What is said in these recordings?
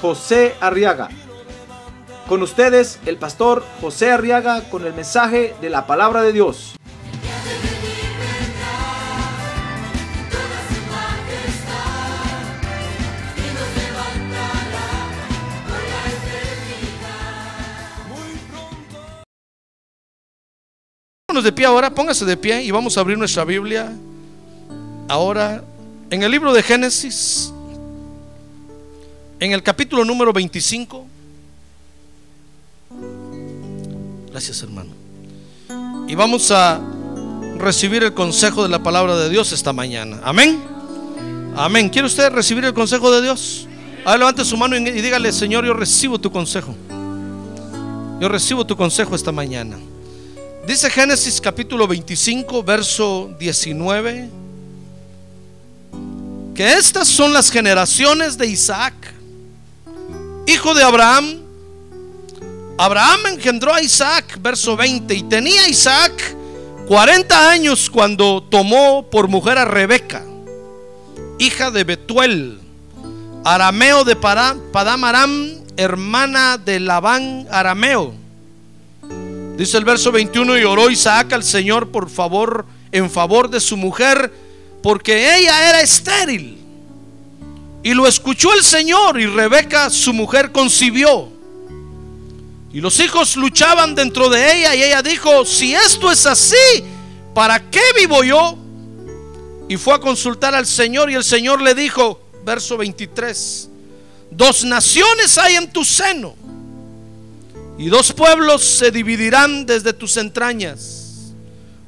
José Arriaga. Con ustedes, el pastor José Arriaga con el mensaje de la palabra de Dios. De pie ahora, póngase de pie y vamos a abrir nuestra Biblia ahora en el libro de Génesis, en el capítulo número 25. Gracias hermano. Y vamos a recibir el consejo de la palabra de Dios esta mañana. Amén. Amén. ¿Quiere usted recibir el consejo de Dios? Ahora levante su mano y dígale, Señor, yo recibo tu consejo. Yo recibo tu consejo esta mañana. Dice Génesis capítulo 25, verso 19, que estas son las generaciones de Isaac, hijo de Abraham. Abraham engendró a Isaac, verso 20, y tenía Isaac 40 años cuando tomó por mujer a Rebeca, hija de Betuel, arameo de Padam Aram, hermana de Labán arameo. Dice el verso 21, y oró Isaac al Señor por favor, en favor de su mujer, porque ella era estéril. Y lo escuchó el Señor y Rebeca, su mujer, concibió. Y los hijos luchaban dentro de ella y ella dijo, si esto es así, ¿para qué vivo yo? Y fue a consultar al Señor y el Señor le dijo, verso 23, dos naciones hay en tu seno y dos pueblos se dividirán desde tus entrañas.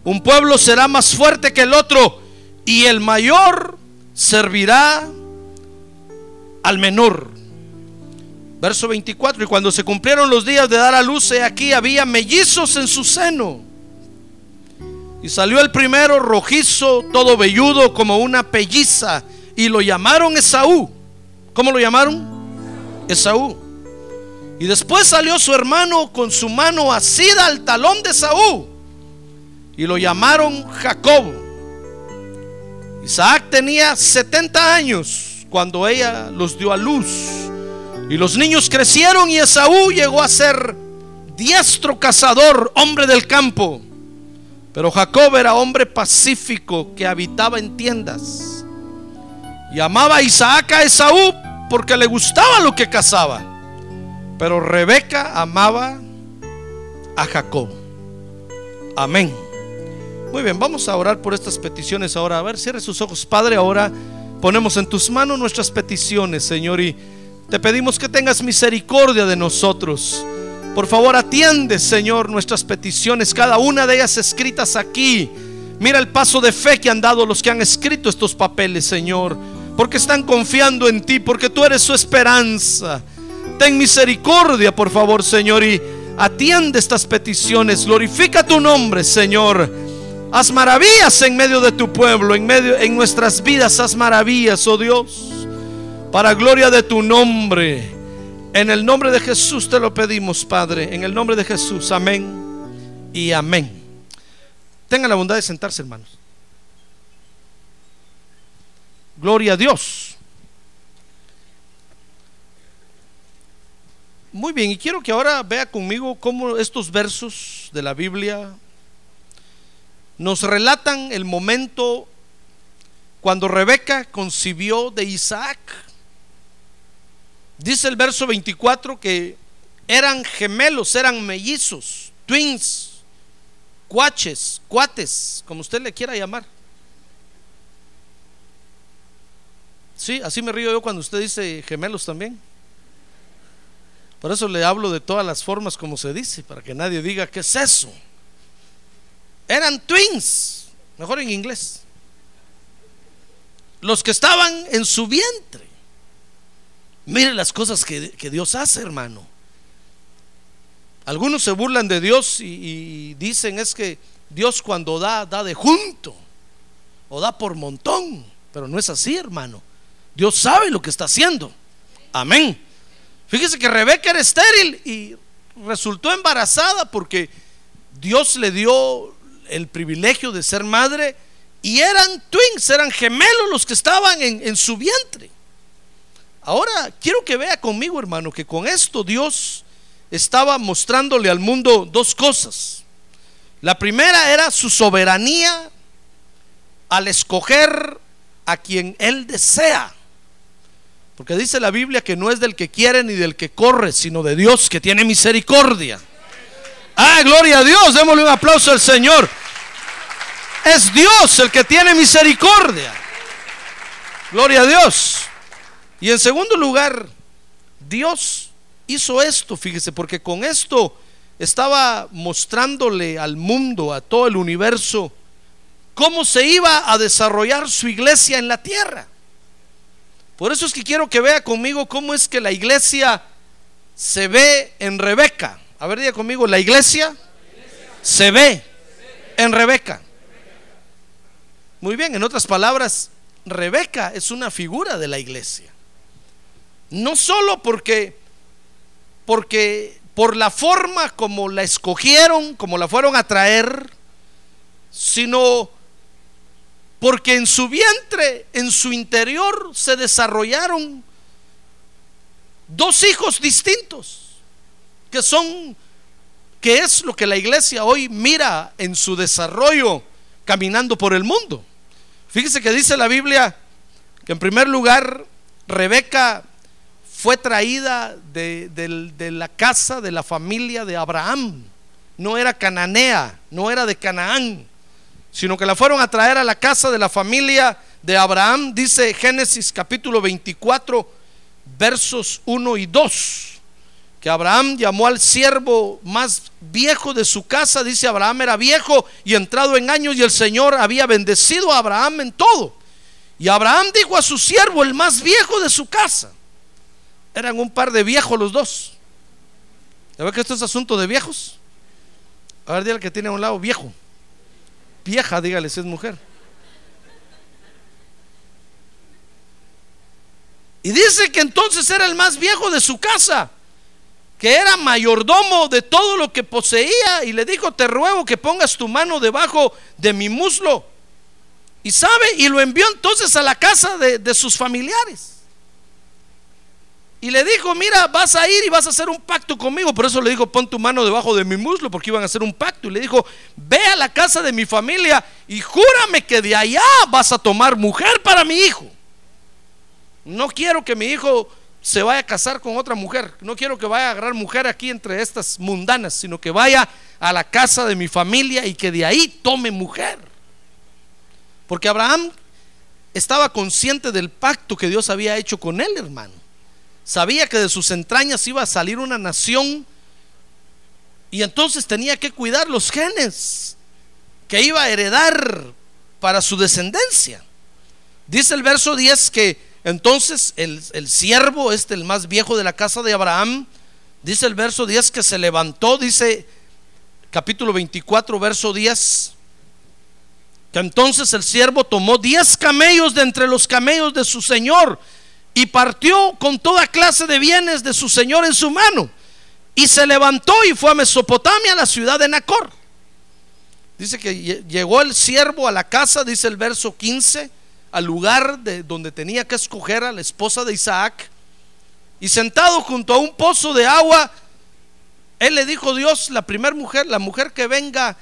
Un pueblo será más fuerte que el otro y el mayor servirá al menor. Verso 24, y cuando se cumplieron los días de dar a luz, aquí había mellizos en su seno. Y salió el primero rojizo, todo velludo como una pelliza, y lo llamaron Esaú. ¿Cómo lo llamaron? Esaú. Y después salió su hermano con su mano asida al talón de Saúl. Y lo llamaron Jacob. Isaac tenía 70 años cuando ella los dio a luz. Y los niños crecieron y Esaú llegó a ser diestro cazador, hombre del campo. Pero Jacob era hombre pacífico que habitaba en tiendas. Y amaba a Isaac a Esaú porque le gustaba lo que cazaba. Pero Rebeca amaba a Jacob. Amén. Muy bien, vamos a orar por estas peticiones ahora. A ver, cierre sus ojos. Padre, ahora ponemos en tus manos nuestras peticiones, Señor, y te pedimos que tengas misericordia de nosotros. Por favor, atiende, Señor, nuestras peticiones, cada una de ellas escritas aquí. Mira el paso de fe que han dado los que han escrito estos papeles, Señor, porque están confiando en ti, porque tú eres su esperanza. Ten misericordia, por favor, Señor, y atiende estas peticiones. Glorifica tu nombre, Señor. Haz maravillas en medio de tu pueblo, en medio en nuestras vidas, haz maravillas, oh Dios. Para gloria de tu nombre. En el nombre de Jesús te lo pedimos, Padre. En el nombre de Jesús. Amén y amén. Tengan la bondad de sentarse, hermanos. Gloria a Dios. Muy bien, y quiero que ahora vea conmigo cómo estos versos de la Biblia nos relatan el momento cuando Rebeca concibió de Isaac. Dice el verso 24 que eran gemelos, eran mellizos, twins, cuaches, cuates, como usted le quiera llamar. Sí, así me río yo cuando usted dice gemelos también. Por eso le hablo de todas las formas como se dice, para que nadie diga qué es eso. Eran twins, mejor en inglés. Los que estaban en su vientre. Mire las cosas que, que Dios hace, hermano. Algunos se burlan de Dios y, y dicen es que Dios cuando da, da de junto o da por montón. Pero no es así, hermano. Dios sabe lo que está haciendo. Amén. Fíjese que Rebeca era estéril y resultó embarazada porque Dios le dio el privilegio de ser madre y eran twins, eran gemelos los que estaban en, su vientre. Ahora quiero que vea conmigo, hermano, que con esto Dios estaba mostrándole al mundo dos cosas. La primera era su soberanía al escoger a quien Él desea. Porque dice la Biblia que no es del que quiere ni del que corre, sino de Dios que tiene misericordia. Ah, gloria a Dios, démosle un aplauso al Señor. Es Dios el que tiene misericordia. Gloria a Dios. Y en segundo lugar, Dios hizo esto, fíjese, porque con esto estaba mostrándole al mundo, a todo el universo, cómo se iba a desarrollar su iglesia en la tierra. Por eso es que quiero que vea conmigo cómo es que la iglesia se ve en Rebeca. A ver, diga conmigo, la iglesia se ve en Rebeca. Muy bien, en otras palabras, Rebeca es una figura de la iglesia. No solo porque porque por la forma como la escogieron, como la fueron a traer, sino porque en su vientre, en su interior, se desarrollaron dos hijos distintos, que son, que es lo que la iglesia hoy mira en su desarrollo caminando por el mundo. Fíjese que dice la Biblia que en primer lugar Rebeca fue traída de, la casa de la familia de Abraham. No era cananea, no era de Canaán sino que la fueron a traer a la casa de la familia de Abraham, dice Génesis capítulo 24, versos 1 y 2, que Abraham llamó al siervo más viejo de su casa, dice Abraham era viejo y entrado en años y el Señor había bendecido a Abraham en todo. Y Abraham dijo a su siervo, el más viejo de su casa, eran un par de viejos los dos. ¿Ya que esto es asunto de viejos? A ver, dile que tiene a un lado viejo vieja, dígale si es mujer. Y dice que entonces era el más viejo de su casa, que era mayordomo de todo lo que poseía, y le dijo, te ruego que pongas tu mano debajo de mi muslo. Y sabe, y lo envió entonces a la casa de, de sus familiares. Y le dijo, mira, vas a ir y vas a hacer un pacto conmigo. Por eso le dijo, pon tu mano debajo de mi muslo, porque iban a hacer un pacto. Y le dijo, ve a la casa de mi familia y júrame que de allá vas a tomar mujer para mi hijo. No quiero que mi hijo se vaya a casar con otra mujer. No quiero que vaya a agarrar mujer aquí entre estas mundanas, sino que vaya a la casa de mi familia y que de ahí tome mujer. Porque Abraham estaba consciente del pacto que Dios había hecho con él, hermano sabía que de sus entrañas iba a salir una nación y entonces tenía que cuidar los genes que iba a heredar para su descendencia. Dice el verso 10 que entonces el, el siervo, este el más viejo de la casa de Abraham, dice el verso 10 que se levantó, dice capítulo 24, verso 10, que entonces el siervo tomó 10 camellos de entre los camellos de su señor y partió con toda clase de bienes de su señor en su mano. Y se levantó y fue a Mesopotamia, la ciudad de Nacor. Dice que llegó el siervo a la casa, dice el verso 15, al lugar de donde tenía que escoger a la esposa de Isaac. Y sentado junto a un pozo de agua, él le dijo Dios, la primera mujer, la mujer que venga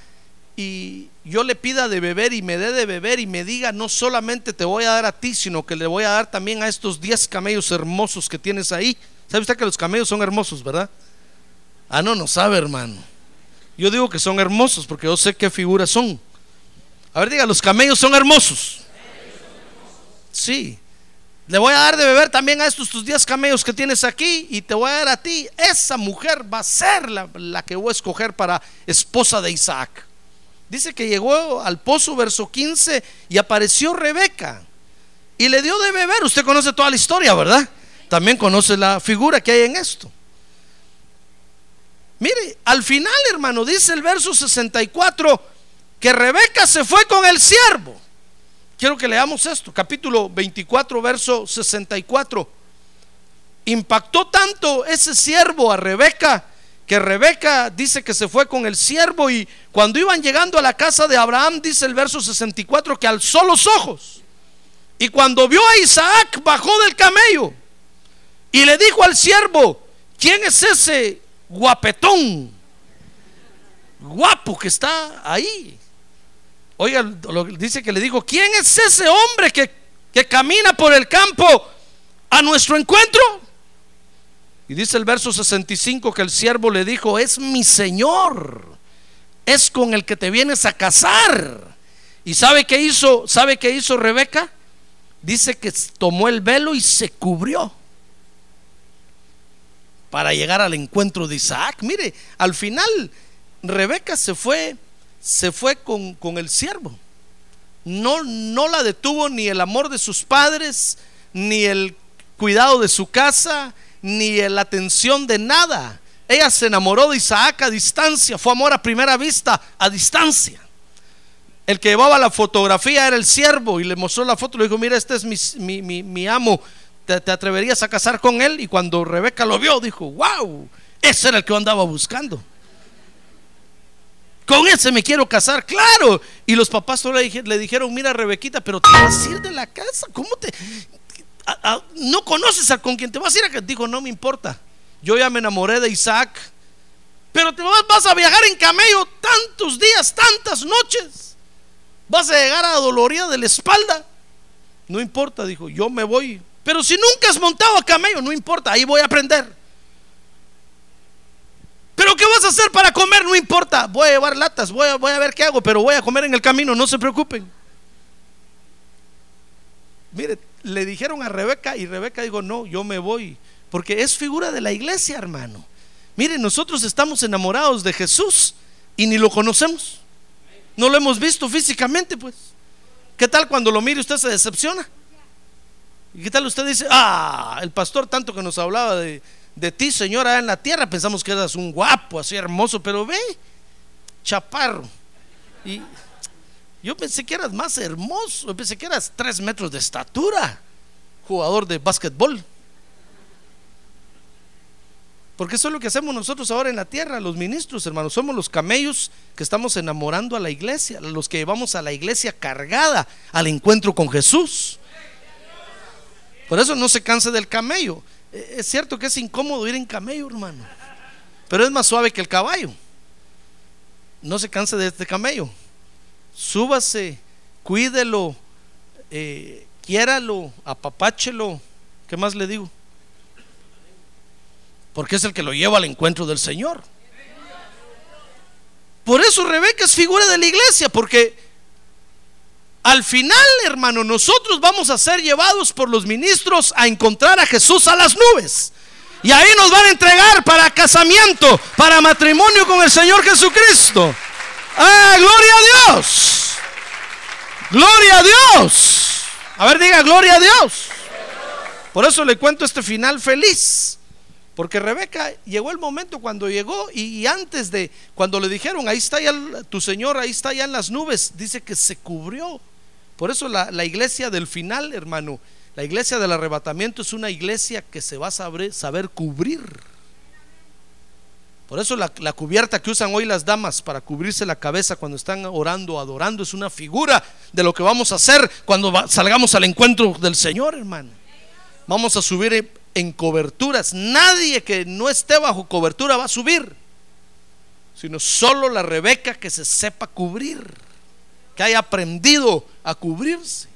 y yo le pida de beber y me dé de beber y me diga, no solamente te voy a dar a ti, sino que le voy a dar también a estos 10 camellos hermosos que tienes ahí. ¿Sabe usted que los camellos son hermosos, verdad? Ah, no, no sabe, hermano. Yo digo que son hermosos porque yo sé qué figuras son. A ver, diga, los camellos son hermosos. Sí. Le voy a dar de beber también a estos tus 10 camellos que tienes aquí y te voy a dar a ti. Esa mujer va a ser la, la que voy a escoger para esposa de Isaac. Dice que llegó al pozo, verso 15, y apareció Rebeca y le dio de beber. Usted conoce toda la historia, ¿verdad? también conoce la figura que hay en esto. Mire, al final, hermano, dice el verso 64 que Rebeca se fue con el siervo. Quiero que leamos esto, capítulo 24, verso 64. Impactó tanto ese siervo a Rebeca que Rebeca dice que se fue con el siervo y cuando iban llegando a la casa de Abraham, dice el verso 64, que alzó los ojos y cuando vio a Isaac bajó del camello y le dijo al siervo, ¿quién es ese guapetón? Guapo que está ahí. Oiga, dice que le dijo, ¿quién es ese hombre que, que camina por el campo a nuestro encuentro? Y dice el verso 65 que el siervo le dijo, es mi Señor, es con el que te vienes a casar. ¿Y sabe qué hizo? ¿Sabe qué hizo Rebeca? Dice que tomó el velo y se cubrió para llegar al encuentro de Isaac. Mire, al final Rebeca se fue, se fue con, con el siervo. No, no la detuvo ni el amor de sus padres, ni el cuidado de su casa, ni la atención de nada. Ella se enamoró de Isaac a distancia, fue amor a primera vista, a distancia. El que llevaba la fotografía era el siervo y le mostró la foto, le dijo, mira, este es mi, mi, amo, ¿Te, ¿Te, atreverías a casar con él? Y cuando Rebeca lo vio, dijo, wow, ese era el que yo andaba buscando. Con ese me quiero casar, claro. Y los papás le, le dijeron, mira Rebequita, pero te vas a ir de la casa. ¿Cómo te, no conoces a con quien te vas a ir. Dijo, no me importa. Yo ya me enamoré de Isaac. Pero te vas, a viajar en camello tantos días, tantas noches. Vas a llegar a dolorida de la espalda. No importa, dijo, yo me voy. Pero si nunca has montado a camello, no importa, ahí voy a aprender. Pero ¿qué vas a hacer para comer? No importa, voy a llevar latas, voy a, voy a ver qué hago, pero voy a comer en el camino, no se preocupen. Mire, le dijeron a Rebeca y Rebeca dijo, no, yo me voy, porque es figura de la iglesia, hermano. Miren, nosotros estamos enamorados de Jesús y ni lo conocemos. No lo hemos visto físicamente, pues. ¿Qué tal cuando lo mire usted se decepciona? ¿Y qué tal usted dice, ah, el pastor tanto que nos hablaba de, de ti, señora, en la tierra, pensamos que eras un guapo, así hermoso, pero ve, chaparro. Y yo pensé que eras más hermoso, pensé que eras tres metros de estatura, jugador de básquetbol. Porque eso es lo que hacemos nosotros ahora en la tierra, los ministros, hermanos. Somos los camellos que estamos enamorando a la iglesia, los que llevamos a la iglesia cargada al encuentro con Jesús. Por eso no se canse del camello. E, es cierto que es incómodo ir en camello, hermano. Pero es más suave que el caballo. No se canse de este camello súbase, cuídelo, eh, quiéralo, apapáchelo. ¿Qué más le digo? Porque es el que lo lleva al encuentro del Señor. Por eso Rebeca es figura de la iglesia, porque al final, hermano, nosotros vamos a ser llevados por los ministros a encontrar a Jesús a las nubes. Y ahí nos van a entregar para casamiento, para matrimonio con el Señor Jesucristo. ¡Ah, gloria a Dios! ¡Gloria a Dios! A ver, diga, gloria a Dios. Por eso le cuento este final feliz. Porque Rebeca llegó el momento cuando llegó y, antes de, cuando le dijeron, ahí está ya tu Señor, ahí está ya en las nubes, dice que se cubrió. Por eso la, la iglesia del final, hermano, la iglesia del arrebatamiento es una iglesia que se va a saber, saber cubrir. Por eso la, cubierta que usan hoy las damas para cubrirse la cabeza cuando están orando, adorando, es una figura de lo que vamos a hacer cuando salgamos al encuentro del Señor, hermano. Vamos a subir en coberturas. Nadie que no esté bajo cobertura va a subir, sino solo la Rebeca que se sepa cubrir, que haya aprendido a cubrirse.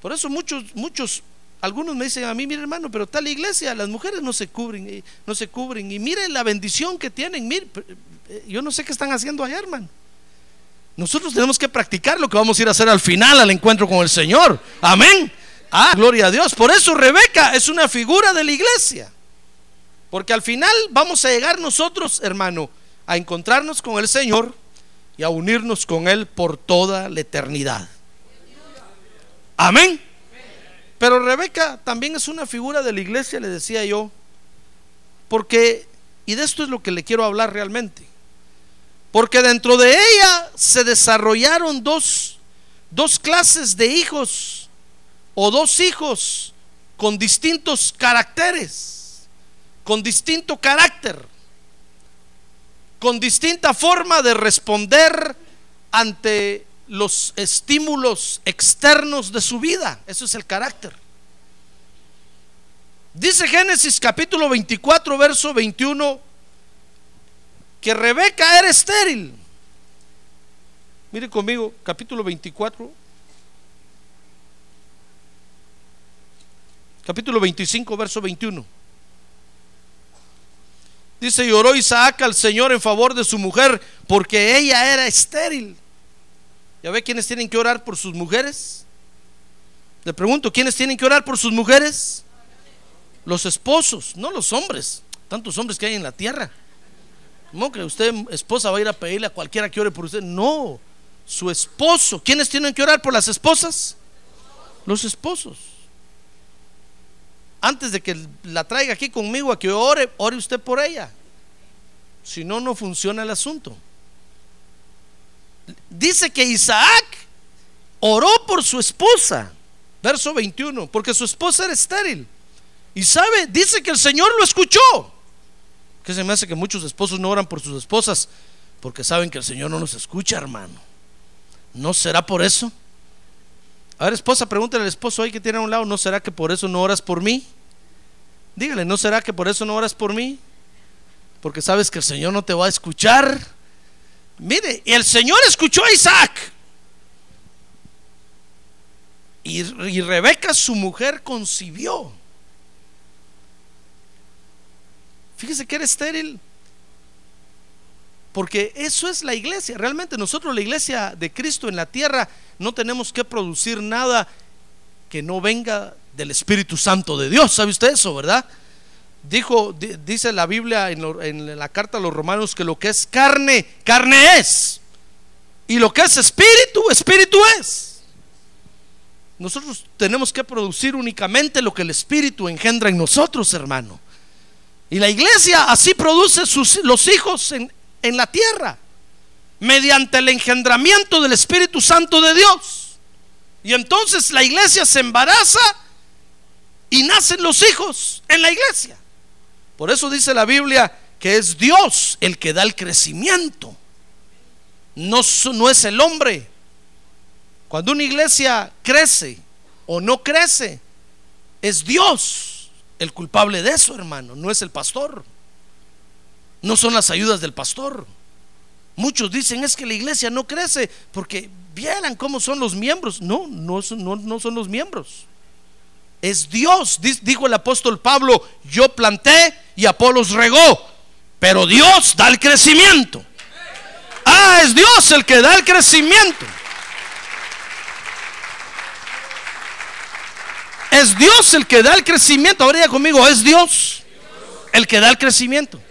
Por eso muchos, muchos algunos me dicen a mí, mire hermano, pero tal iglesia, las mujeres no se cubren, eh, no se cubren. Y miren la bendición que tienen. Mire, eh, yo no sé qué están haciendo allá, hermano. Nosotros tenemos que practicar lo que vamos a ir a hacer al final, al encuentro con el Señor. Amén. Ah, gloria a Dios. Por eso Rebeca es una figura de la iglesia. Porque al final vamos a llegar nosotros, hermano, a encontrarnos con el Señor y a unirnos con Él por toda la eternidad. Amén. Pero Rebeca también es una figura de la iglesia, le decía yo, porque, y de esto es lo que le quiero hablar realmente, porque dentro de ella se desarrollaron dos, dos clases de hijos o dos hijos con distintos caracteres, con distinto carácter, con distinta forma de responder ante los estímulos externos de su vida. Eso es el carácter. Dice Génesis capítulo 24, verso 21 que Rebeca era estéril. Mire conmigo, capítulo 24. Capítulo 25, verso 21. Dice, lloró Isaac al Señor en favor de su mujer porque ella era estéril. ¿Ya ve quiénes tienen que orar por sus mujeres? Le pregunto, ¿quiénes tienen que orar por sus mujeres? Los esposos, no los hombres. Tantos hombres que hay en la tierra. ¿Cómo que usted, esposa, va a ir a pedirle a cualquiera que ore por usted? No, su esposo. ¿Quiénes tienen que orar por las esposas? Los esposos. Antes de que la traiga aquí conmigo a que ore, ore usted por ella. Si no, no funciona el asunto. Dice que Isaac oró por su esposa. Verso 21, porque su esposa era estéril. Y sabe, dice que el Señor lo escuchó. Que se me hace que muchos esposos no oran por sus esposas porque saben que el Señor no nos escucha, hermano. ¿No será por eso? A ver, esposa, pregúntale al esposo ahí que tiene a un lado, ¿no será que por eso no oras por mí? Dígale, ¿no será que por eso no oras por mí? Porque sabes que el Señor no te va a escuchar. Mire, el Señor escuchó a Isaac. Y, y Rebeca, su mujer, concibió. Fíjese que era estéril. Porque eso es la iglesia. Realmente nosotros, la iglesia de Cristo en la tierra, no tenemos que producir nada que no venga del Espíritu Santo de Dios. ¿Sabe usted eso, verdad? Dijo, dice la Biblia en, en la carta a los romanos que lo que es carne, carne es. Y lo que es espíritu, espíritu es. Nosotros tenemos que producir únicamente lo que el Espíritu engendra en nosotros, hermano. Y la iglesia así produce sus, los hijos en, en la tierra, mediante el engendramiento del Espíritu Santo de Dios. Y entonces la iglesia se embaraza y nacen los hijos en la iglesia. Por eso dice la Biblia que es Dios el que da el crecimiento. No, no es el hombre. Cuando una iglesia crece o no crece, es Dios el culpable de eso, hermano, no es el pastor. No son las ayudas del pastor. Muchos dicen es que la iglesia no crece porque vieran cómo son los miembros. No, no, no, son los miembros. Es Dios, dijo el apóstol Pablo, yo planté y Apolos regó, pero Dios da el crecimiento. Ah, es Dios el que da el crecimiento. Es Dios el que da el crecimiento. Ahora ya conmigo, es Dios el que da el crecimiento.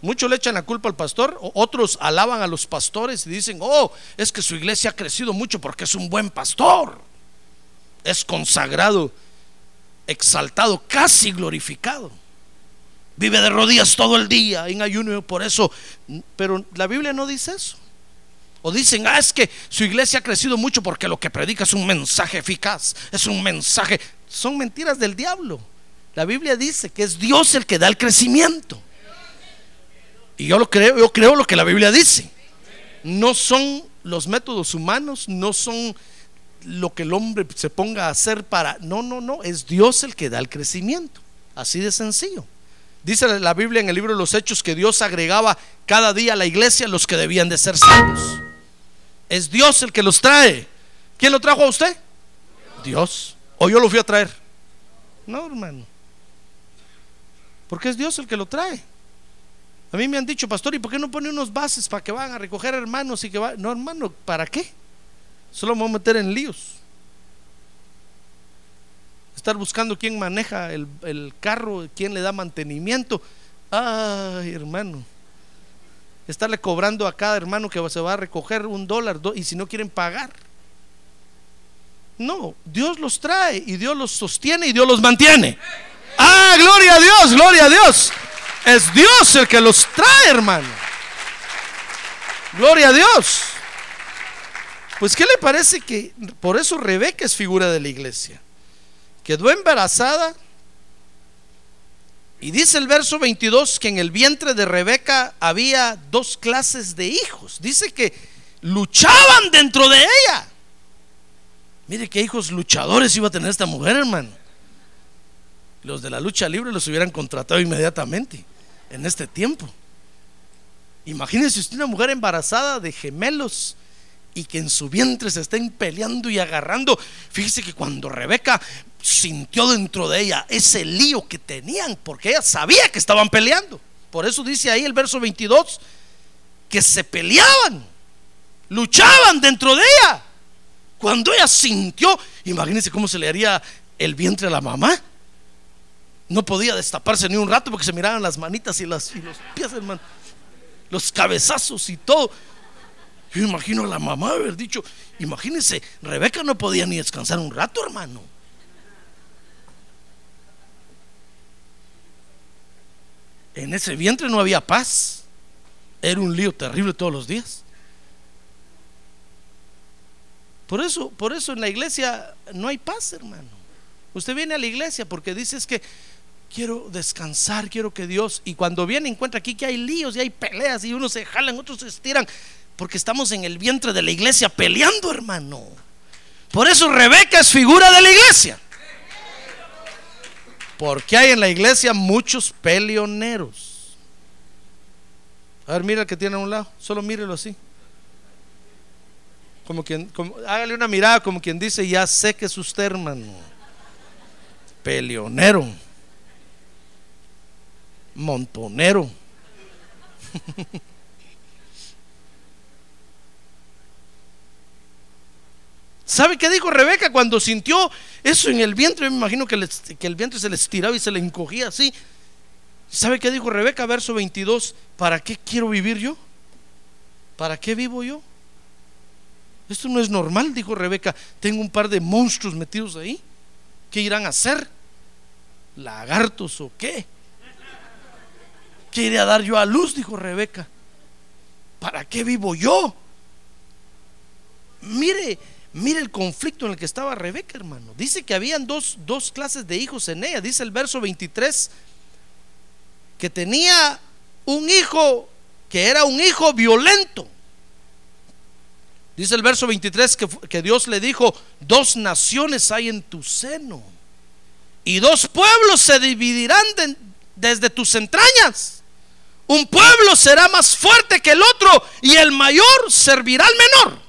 Muchos le echan la culpa al pastor, otros alaban a los pastores y dicen, oh, es que su iglesia ha crecido mucho porque es un buen pastor. Es consagrado, exaltado, casi glorificado. Vive de rodillas todo el día en ayuno, por eso. Pero la Biblia no dice eso. O dicen, ah, es que su iglesia ha crecido mucho porque lo que predica es un mensaje eficaz, es un mensaje. Son mentiras del diablo. La Biblia dice que es Dios el que da el crecimiento. Y yo lo creo, yo creo lo que la Biblia dice. No son los métodos humanos, no son lo que el hombre se ponga a hacer para. No, no, no, es Dios el que da el crecimiento. Así de sencillo. Dice la Biblia en el libro de los Hechos que Dios agregaba cada día a la iglesia los que debían de ser salvos. Es Dios el que los trae. ¿Quién lo trajo a usted? Dios. ¿O yo lo fui a traer? No, hermano. Porque es Dios el que lo trae. A mí me han dicho, pastor, ¿y por qué no pone unos bases para que van a recoger hermanos y que va? No, hermano, ¿para qué? Solo me voy a meter en líos. Estar buscando quién maneja el, el carro, quién le da mantenimiento. Ay, hermano estarle cobrando a cada hermano que se va a recoger un dólar y si no quieren pagar. No, Dios los trae y Dios los sostiene y Dios los mantiene. Ah, gloria a Dios, gloria a Dios. Es Dios el que los trae, hermano. Gloria a Dios. Pues, ¿qué le parece que por eso Rebeca es figura de la iglesia? Quedó embarazada. Y dice el verso 22 que en el vientre de Rebeca había dos clases de hijos. Dice que luchaban dentro de ella. Mire qué hijos luchadores iba a tener esta mujer, hermano. Los de la lucha libre los hubieran contratado inmediatamente en este tiempo. Imagínese usted una mujer embarazada de gemelos y que en su vientre se estén peleando y agarrando. Fíjese que cuando Rebeca sintió dentro de ella ese lío que tenían, porque ella sabía que estaban peleando. Por eso dice ahí el verso 22 que se peleaban, luchaban dentro de ella. Cuando ella sintió, imagínense cómo se le haría el vientre a la mamá. No podía destaparse ni un rato porque se miraban las manitas y, los pies, hermano. Los cabezazos y todo. Yo imagino a la mamá haber dicho, imagínense, Rebeca no podía ni descansar un rato, hermano. En ese vientre no había paz. Era un lío terrible todos los días. Por eso, por eso en la iglesia no hay paz, hermano. Usted viene a la iglesia porque dice es que quiero descansar, quiero que Dios, y cuando viene encuentra aquí que hay líos y hay peleas y unos se jalan, otros se estiran, porque estamos en el vientre de la iglesia peleando, hermano. Por eso Rebeca es figura de la iglesia. Porque hay en la iglesia muchos peleoneros. A ver, mira el que tiene a un lado, solo mírelo así. Como quien, hágale una mirada como quien dice, ya sé que es usted, hermano. Peleonero. Montonero. ¿Sabe qué dijo Rebeca cuando sintió eso en el vientre? Me imagino que, que, el vientre se le estiraba y se le encogía así. ¿Sabe qué dijo Rebeca? Verso 22. ¿Para qué quiero vivir yo? ¿Para qué vivo yo? Esto no es normal, dijo Rebeca. Tengo un par de monstruos metidos ahí. ¿Qué irán a hacer? ¿Lagartos o qué? ¿Qué iré a dar yo a luz? Dijo Rebeca. ¿Para qué vivo yo? Mire, mire el conflicto en el que estaba Rebeca, hermano. Dice que habían dos, dos clases de hijos en ella. Dice el verso 23 que tenía un hijo que era un hijo violento. Dice el verso 23 que, Dios le dijo, dos naciones hay en tu seno y dos pueblos se dividirán desde tus entrañas. Un pueblo será más fuerte que el otro y el mayor servirá al menor.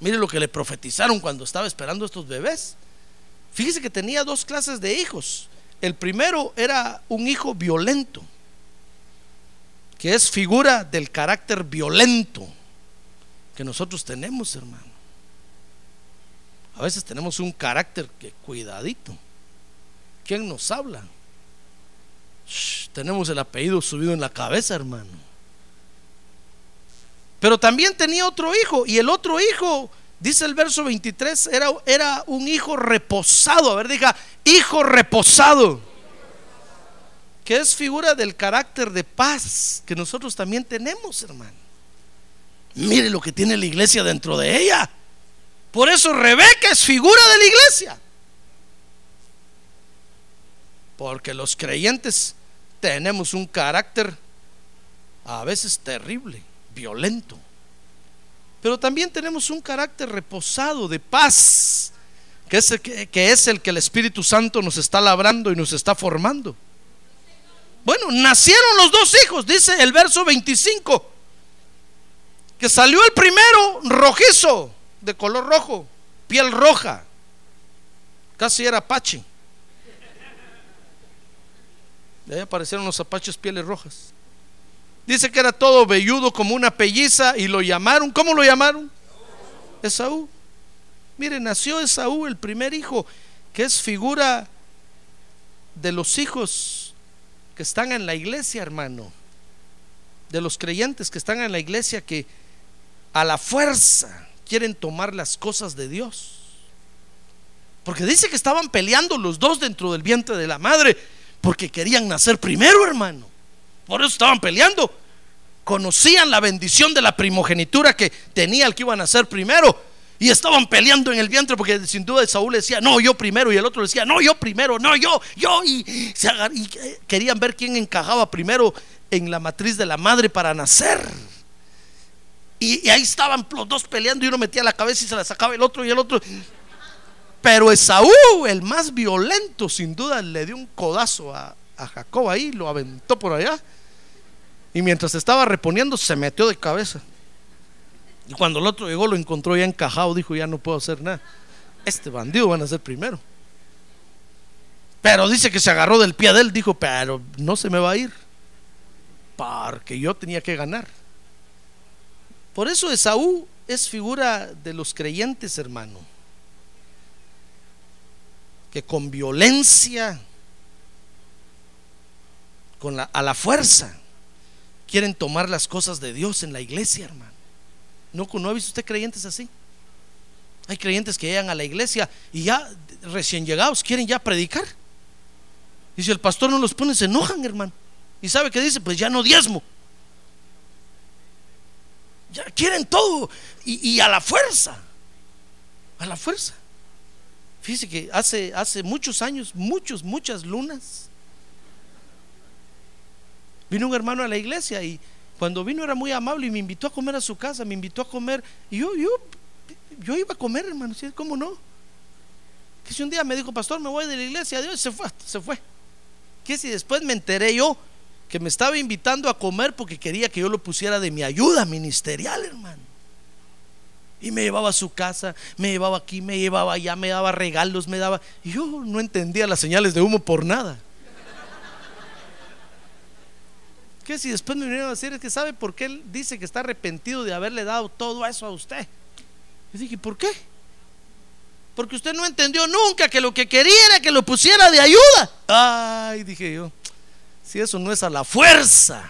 Mire lo que le profetizaron cuando estaba esperando estos bebés. Fíjese que tenía dos clases de hijos. El primero era un hijo violento, que es figura del carácter violento que nosotros tenemos, hermano. A veces tenemos un carácter que cuidadito. ¿Quién nos habla? Tenemos el apellido subido en la cabeza, hermano. Pero también tenía otro hijo y el otro hijo, dice el verso 23, era, era un hijo reposado. A ver, diga, hijo reposado. Que es figura del carácter de paz que nosotros también tenemos, hermano. Mire lo que tiene la iglesia dentro de ella. Por eso Rebeca es figura de la iglesia. Porque los creyentes tenemos un carácter a veces terrible, violento. Pero también tenemos un carácter reposado, de paz, que es, el que, el el Espíritu Santo nos está labrando y nos está formando. Bueno, nacieron los dos hijos, dice el verso 25 que salió el primero rojizo, de color rojo, piel roja, casi era apache. De ahí aparecieron los apaches pieles rojas. Dice que era todo velludo como una pelliza y lo llamaron, ¿cómo lo llamaron? Esaú. Mire, nació Esaú, el primer hijo, que es figura de los hijos que están en la iglesia, hermano. De los creyentes que están en la iglesia que a la fuerza quieren tomar las cosas de Dios. Porque dice que estaban peleando los dos dentro del vientre de la madre porque querían nacer primero, hermano. Por eso estaban peleando. Conocían la bendición de la primogenitura que tenía el que iba a nacer primero. Y estaban peleando en el vientre porque sin duda Saúl decía, no, yo primero. Y el otro decía, no, yo primero, no, yo, yo. Y, y querían ver quién encajaba primero en la matriz de la madre para nacer. Y, ahí estaban los dos peleando y uno metía la cabeza y se la sacaba el otro y el otro. Pero Esaú, el más violento, sin duda, le dio un codazo a, Jacob ahí, lo aventó por allá. Y mientras estaba reponiendo, se metió de cabeza. Y cuando el otro llegó, lo encontró ya encajado, dijo, ya no puedo hacer nada. Este bandido van a ser primero. Pero dice que se agarró del pie de él, dijo, pero no se me va a ir. Porque yo tenía que ganar. Por eso Esaú es figura de los creyentes, hermano. Que con violencia, con la, a la fuerza, quieren tomar las cosas de Dios en la iglesia, hermano. ¿No, ¿No ha visto usted creyentes así? Hay creyentes que llegan a la iglesia y ya recién llegados quieren ya predicar. Y si el pastor no los pone, se enojan, hermano. ¿Y sabe qué dice? Pues ya no diezmo. Ya quieren todo. Y, a la fuerza. A la fuerza. Fíjese que hace, hace muchos años, muchos, muchas lunas, vino un hermano a la iglesia y cuando vino era muy amable y me invitó a comer a su casa, me invitó a comer. Y yo, yo, yo iba a comer, hermano, ¿cómo no? Que si un día me dijo, pastor, me voy de la iglesia, Dios se fue, se fue. Que si después me enteré yo que me estaba invitando a comer porque quería que yo lo pusiera de mi ayuda ministerial, hermano. Y me llevaba a su casa, me llevaba aquí, me llevaba allá, me daba regalos, me daba... Y yo no entendía las señales de humo por nada. ¿Qué si después me vinieron a decir es que sabe por qué él dice que está arrepentido de haberle dado todo eso a usted? Yo dije, ¿por qué? Porque usted no entendió nunca que lo que quería era que lo pusiera de ayuda. Ay, dije yo. Si eso no es a la fuerza.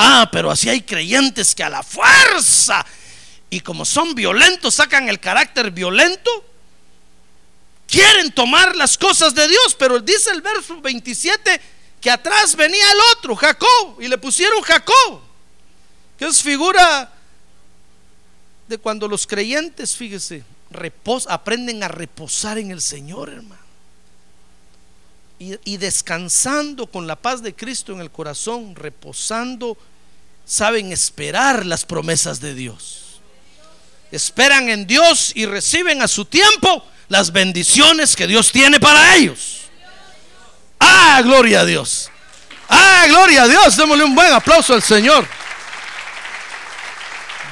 Ah, pero así hay creyentes que a la fuerza. Y como son violentos, sacan el carácter violento. Quieren tomar las cosas de Dios. Pero dice el verso 27 que atrás venía el otro, Jacob. Y le pusieron Jacob. Que es figura de cuando los creyentes, fíjese, aprenden a reposar en el Señor, hermano y, descansando con la paz de Cristo en el corazón, reposando, saben esperar las promesas de Dios. Esperan en Dios y reciben a su tiempo las bendiciones que Dios tiene para ellos. Ah, gloria a Dios. Ah, gloria a Dios. Démosle un buen aplauso al Señor.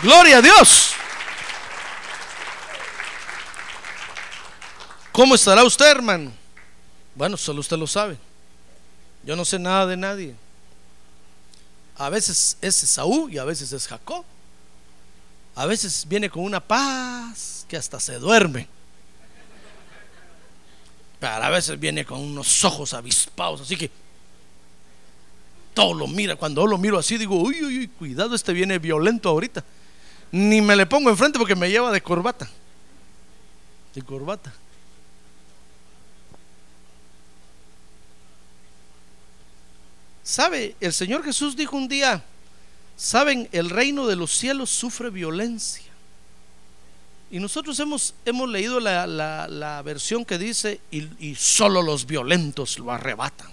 Gloria a Dios. ¿Cómo estará usted, hermano? Bueno, solo usted lo sabe. Yo no sé nada de nadie. A veces es Saúl y a veces es Jacob. A veces viene con una paz que hasta se duerme. Pero a veces viene con unos ojos avispados, así que todo lo mira. Cuando lo miro así, digo, uy, uy, uy, cuidado, este viene violento ahorita. Ni me le pongo enfrente porque me lleva de corbata. De corbata. ¿Sabe? El Señor Jesús dijo un día, ¿saben? El reino de los cielos sufre violencia. Y nosotros hemos, hemos leído la, versión que dice, y, y solo los violentos lo arrebatan.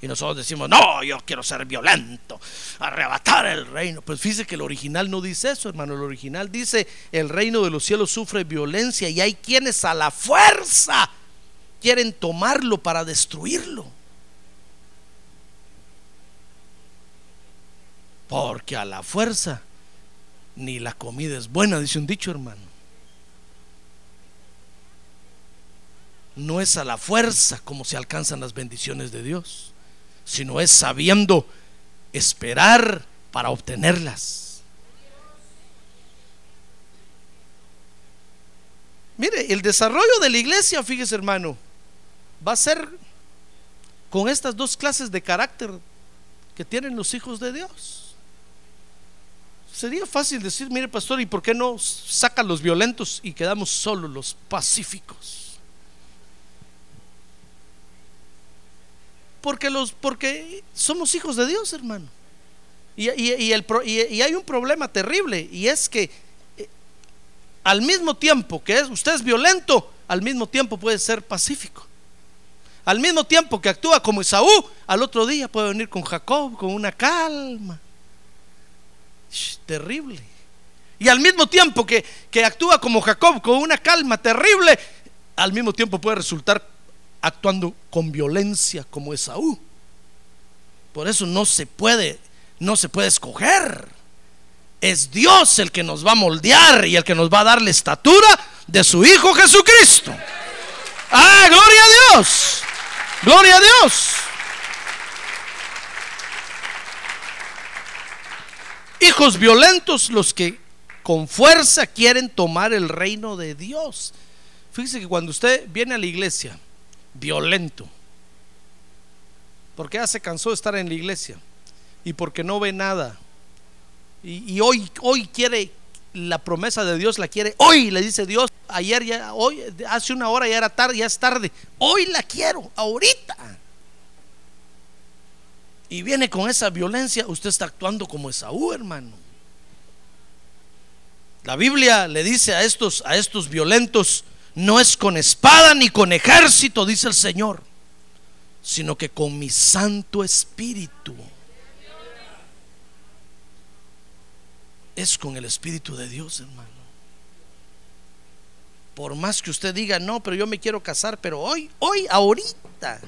Y nosotros decimos, no, yo quiero ser violento, arrebatar el reino. Pues fíjese que el original no dice eso, hermano. El original dice, el reino de los cielos sufre violencia y hay quienes a la fuerza quieren tomarlo para destruirlo. Porque a la fuerza ni la comida es buena, dice un dicho hermano. No es a la fuerza como se alcanzan las bendiciones de Dios, sino es sabiendo esperar para obtenerlas. Mire, el desarrollo de la iglesia, fíjese hermano, va a ser con estas dos clases de carácter que tienen los hijos de Dios Sería fácil decir, mire pastor, ¿y por qué no sacan los violentos y quedamos solo los pacíficos? Porque, los, porque somos hijos de Dios, hermano. Y, el, y hay un problema terrible, y es que eh, al mismo tiempo que usted es violento, al mismo tiempo puede ser pacífico. Al mismo tiempo que actúa como Esaú, al otro día puede venir con Jacob con una calma terrible. Y al mismo tiempo que, que actúa como Jacob con una calma terrible, al mismo tiempo puede resultar actuando con violencia como Esaú. Por eso no se puede, no se puede escoger. Es Dios el que nos va a moldear y el que nos va a dar la estatura de su Hijo Jesucristo. Ah, gloria a Dios. Gloria a Dios. Hijos violentos los que con fuerza quieren tomar el reino de Dios. Fíjese que cuando usted viene a la iglesia violento, porque ya se cansó de estar en la iglesia y porque no ve nada, y, hoy, hoy quiere la promesa de Dios, la quiere hoy, le dice Dios, ayer ya, hoy, hace una hora ya era tarde, ya es tarde, hoy la quiero, ahorita y viene con esa violencia, usted está actuando como Esaú, hermano. La Biblia le dice a estos, a estos violentos, no es con espada ni con ejército, dice el Señor, sino que con mi Santo Espíritu. Es con el Espíritu de Dios, hermano. Por más que usted diga, no, pero yo me quiero casar, pero hoy, hoy, ahorita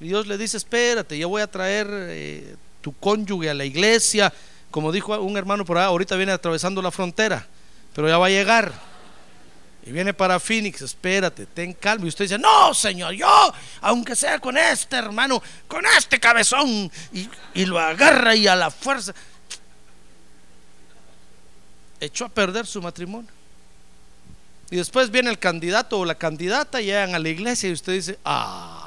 Dios le dice, espérate, yo voy a traer eh, tu cónyuge a la iglesia. Como dijo un hermano por ahí, ahorita viene atravesando la frontera, pero ya va a llegar. Y viene para Phoenix, espérate, ten calma. Y usted dice, no, Señor, yo, aunque sea con este hermano, con este cabezón, y, y lo agarra y a la fuerza, echó a perder su matrimonio. Y después viene el candidato o la candidata, llegan a la iglesia y usted dice, ah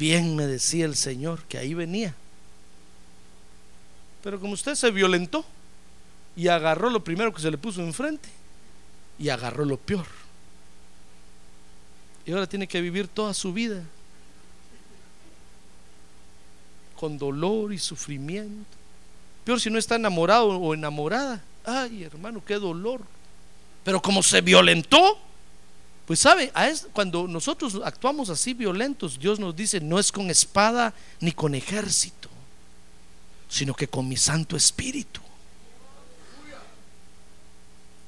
Bien me decía el Señor que ahí venía. Pero como usted se violentó y agarró lo primero que se le puso enfrente y agarró lo peor. Y ahora tiene que vivir toda su vida con dolor y sufrimiento. Peor si no está enamorado o enamorada. Ay, hermano, qué dolor. Pero como se violentó, pues sabe, cuando nosotros actuamos así violentos, Dios nos dice, no es con espada ni con ejército, sino que con mi Santo Espíritu.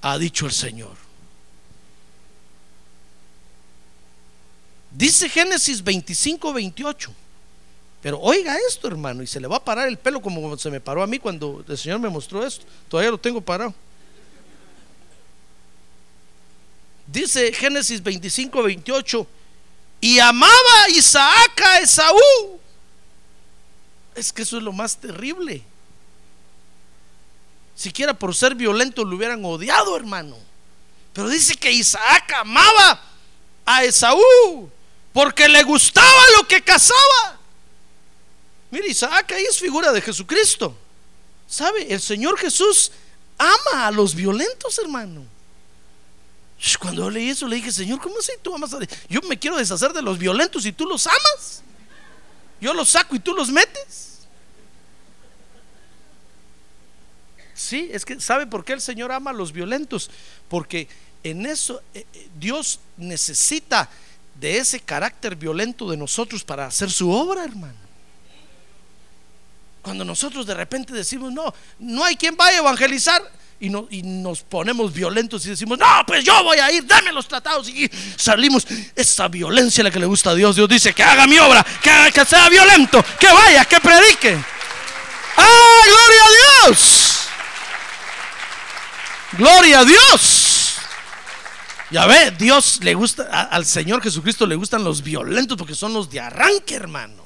Ha dicho el Señor. Dice Génesis 25, 28. Pero oiga esto, hermano, y se le va a parar el pelo como se me paró a mí cuando el Señor me mostró esto. Todavía lo tengo parado. Dice Génesis 25, 28. Y amaba Isaac a Esaú. Es que eso es lo más terrible. Siquiera por ser violento lo hubieran odiado, hermano. Pero dice que Isaac amaba a Esaú porque le gustaba lo que cazaba. Mire, Isaac ahí es figura de Jesucristo. ¿Sabe? El Señor Jesús ama a los violentos, hermano. Cuando leí eso le dije, Señor, ¿cómo así tú amas a Yo me quiero deshacer de los violentos y tú los amas. Yo los saco y tú los metes. Sí, es que ¿sabe por qué el Señor ama a los violentos? Porque en eso eh, eh, Dios necesita de ese carácter violento de nosotros para hacer su obra, hermano. Cuando nosotros de repente decimos, no, no hay quien vaya a evangelizar, y, nos ponemos violentos y decimos, no, pues yo voy a ir, dame los tratados y salimos. Esa violencia la que le gusta a Dios. Dios dice que haga mi obra, que, que sea violento, que vaya, que predique. ¡Ah, gloria a Dios! Gloria a Dios. Ya ve, Dios le gusta, al Señor Jesucristo le gustan los violentos porque son los de arranque, hermano.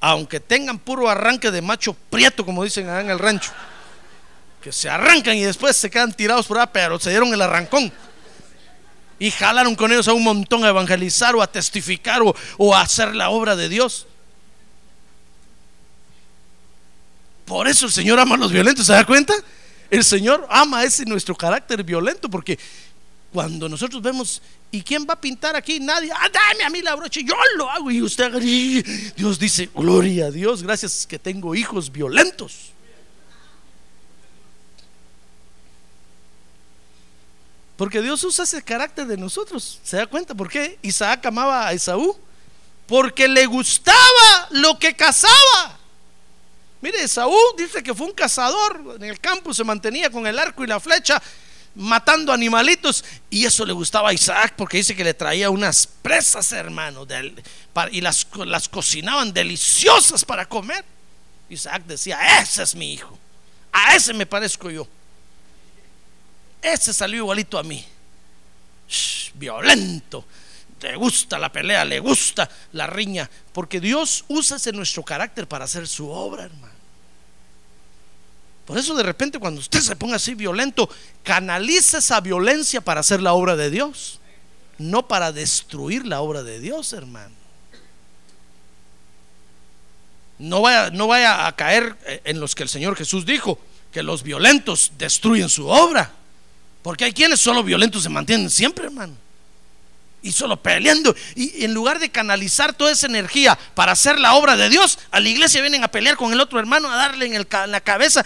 Aunque tengan puro arranque de macho prieto, como dicen en el rancho que se arrancan y después se quedan tirados por ahí, pero se dieron el arrancón. Y jalaron con ellos a un montón a evangelizar o a testificar o, a hacer la obra de Dios. Por eso el Señor ama a los violentos, ¿se da cuenta? El Señor ama ese nuestro carácter violento porque cuando nosotros vemos, ¿y quién va a pintar aquí? Nadie. Ah, dame a mí la brocha, yo lo hago. Y usted, Dios dice, gloria a Dios, gracias que tengo hijos violentos. Porque Dios usa ese carácter de nosotros. ¿Se da cuenta por qué Isaac amaba a Esaú? Porque le gustaba lo que cazaba. Mire, Esaú dice que fue un cazador. En el campo se mantenía con el arco y la flecha matando animalitos. Y eso le gustaba a Isaac porque dice que le traía unas presas, hermano. y las, las cocinaban deliciosas para comer. Isaac decía, ese es mi hijo. A ese me parezco yo. Ese salió igualito a mí. violento. Le gusta la pelea, le gusta la riña. Porque Dios usa ese nuestro carácter para hacer su obra, hermano. Por eso de repente cuando usted se ponga así violento, canaliza esa violencia para hacer la obra de Dios. No para destruir la obra de Dios, hermano. No vaya, no vaya a caer en los que el Señor Jesús dijo, que los violentos destruyen su obra. Porque hay quienes solo violentos se mantienen siempre, hermano. Y solo peleando. Y en lugar de canalizar toda esa energía para hacer la obra de Dios, a la iglesia vienen a pelear con el otro hermano, a darle en, la cabeza.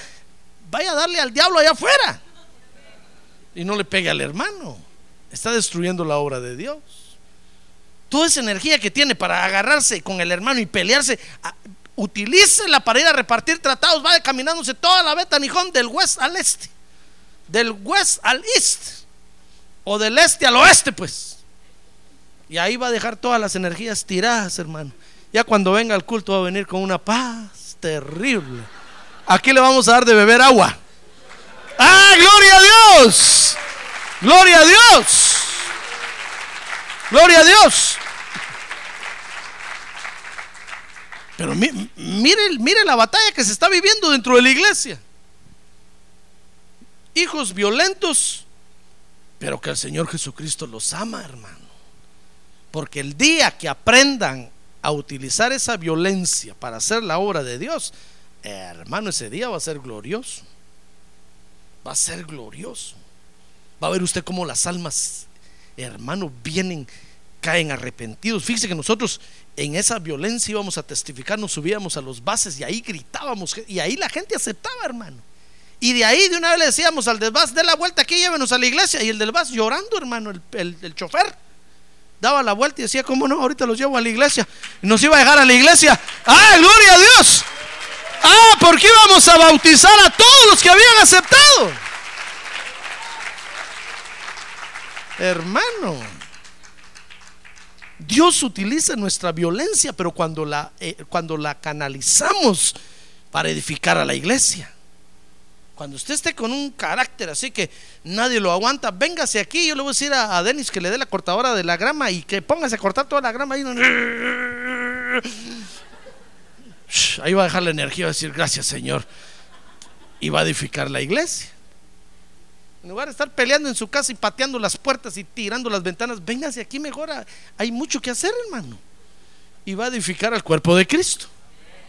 Vaya a darle al diablo allá afuera. Y no le pegue al hermano. Está destruyendo la obra de Dios. Toda esa energía que tiene para agarrarse con el hermano y pelearse, utilícela para ir a repartir tratados. Vaya caminándose toda la beta Nijón del west al este del west al east o del este al oeste, pues. Y ahí va a dejar todas las energías tiradas, hermano. Ya cuando venga el culto va a venir con una paz terrible. Aquí le vamos a dar de beber agua. ¡Ah, gloria a Dios! ¡Gloria a Dios! ¡Gloria a Dios! Pero mire, mire la batalla que se está viviendo dentro de la iglesia hijos violentos, pero que el Señor Jesucristo los ama, hermano. Porque el día que aprendan a utilizar esa violencia para hacer la obra de Dios, hermano, ese día va a ser glorioso. Va a ser glorioso. Va a ver usted cómo las almas, hermano, vienen, caen arrepentidos. Fíjese que nosotros en esa violencia íbamos a testificar, nos subíamos a los bases y ahí gritábamos y ahí la gente aceptaba, hermano. Y de ahí de una vez le decíamos al del bus, de la vuelta aquí, llévenos a la iglesia. Y el del llorando, hermano, el, chofer. Daba la vuelta y decía, ¿cómo no? Ahorita los llevo a la iglesia. Y nos iba a dejar a la iglesia. ¡Ah, gloria a Dios! ¡Ah, porque íbamos a bautizar a todos los que habían aceptado! Hermano, Dios utiliza nuestra violencia, pero cuando la, eh, cuando la canalizamos para edificar a la iglesia. Cuando usted esté con un carácter así que nadie lo aguanta, véngase aquí. Yo le voy a decir a, Denis que le dé la cortadora de la grama y que póngase a cortar toda la grama ahí. Ahí va a dejar la energía, va a decir gracias, Señor. Y va a edificar la iglesia. En lugar de estar peleando en su casa y pateando las puertas y tirando las ventanas, véngase aquí mejor. Hay mucho que hacer, hermano. Y va a edificar al cuerpo de Cristo.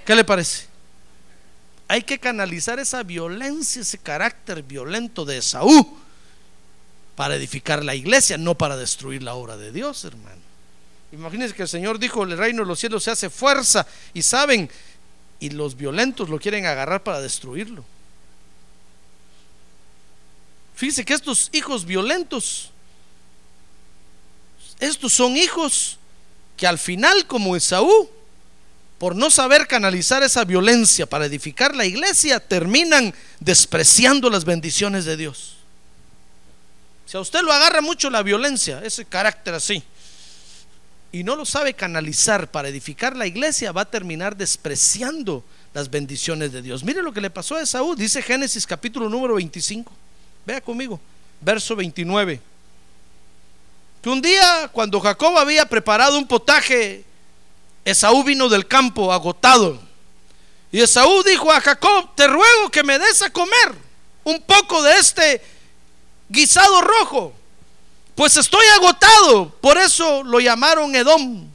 ¿Qué le parece? Hay que canalizar esa violencia, ese carácter violento de Esaú para edificar la iglesia, no para destruir la obra de Dios, hermano. Imagínense que el Señor dijo, el reino de los cielos se hace fuerza y saben, y los violentos lo quieren agarrar para destruirlo. Fíjense que estos hijos violentos, estos son hijos que al final como Esaú, por no saber canalizar esa violencia para edificar la iglesia, terminan despreciando las bendiciones de Dios. Si a usted lo agarra mucho la violencia, ese carácter así, y no lo sabe canalizar para edificar la iglesia, va a terminar despreciando las bendiciones de Dios. Mire lo que le pasó a Esaú, dice Génesis capítulo número 25. Vea conmigo, verso 29. Que un día, cuando Jacob había preparado un potaje Esaú vino del campo agotado. Y Esaú dijo a Jacob, te ruego que me des a comer un poco de este guisado rojo, pues estoy agotado. Por eso lo llamaron Edom.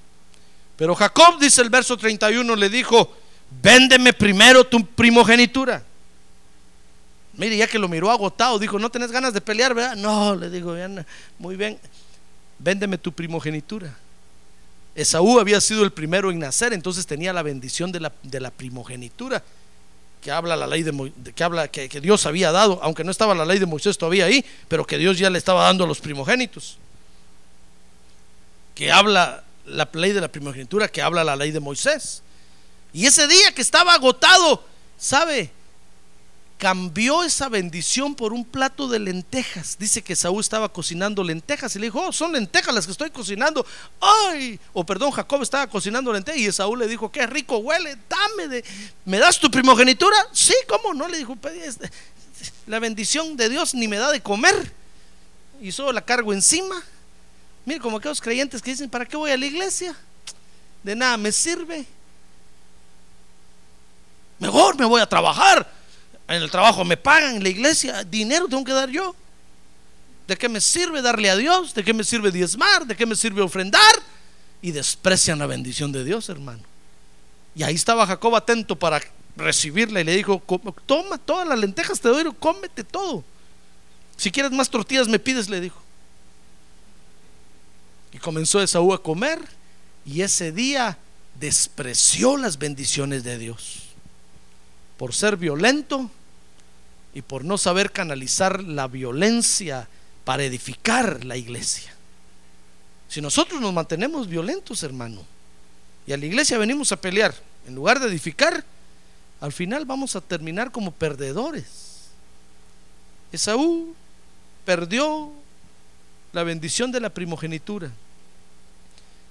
Pero Jacob, dice el verso 31, le dijo, véndeme primero tu primogenitura. Mire, ya que lo miró agotado, dijo, ¿no tenés ganas de pelear, verdad? No, le digo, muy bien, véndeme tu primogenitura. Esaú había sido el primero en nacer, entonces tenía la bendición de la, primogenitura que habla la ley de, que habla que, Dios había dado, aunque no estaba la ley de Moisés todavía ahí, pero que Dios ya le estaba dando a los primogénitos. Que habla la ley de la primogenitura, que habla la ley de Moisés. Y ese día que estaba agotado, ¿sabe? Cambió esa bendición por un plato de lentejas. Dice que Saúl estaba cocinando lentejas y le dijo, oh, son lentejas las que estoy cocinando. Ay, o perdón, Jacob estaba cocinando lentejas y Saúl le dijo, qué rico huele, dame de, ¿me das tu primogenitura? Sí, ¿cómo no? Le dijo, este, la bendición de Dios ni me da de comer y solo la cargo encima. Mire, como aquellos creyentes que dicen, ¿para qué voy a la iglesia? De nada me sirve. Mejor me voy a trabajar en el trabajo me pagan, en la iglesia, dinero tengo que dar yo. ¿De qué me sirve darle a Dios? ¿De qué me sirve diezmar? ¿De qué me sirve ofrendar? Y desprecian la bendición de Dios, hermano. Y ahí estaba Jacob atento para recibirla y le dijo, toma todas las lentejas, te doy, cómete todo. Si quieres más tortillas me pides, le dijo. Y comenzó Esaú a comer y ese día despreció las bendiciones de Dios por ser violento y por no saber canalizar la violencia para edificar la iglesia. Si nosotros nos mantenemos violentos, hermano, y a la iglesia venimos a pelear, en lugar de edificar, al final vamos a terminar como perdedores. Esaú perdió la bendición de la primogenitura.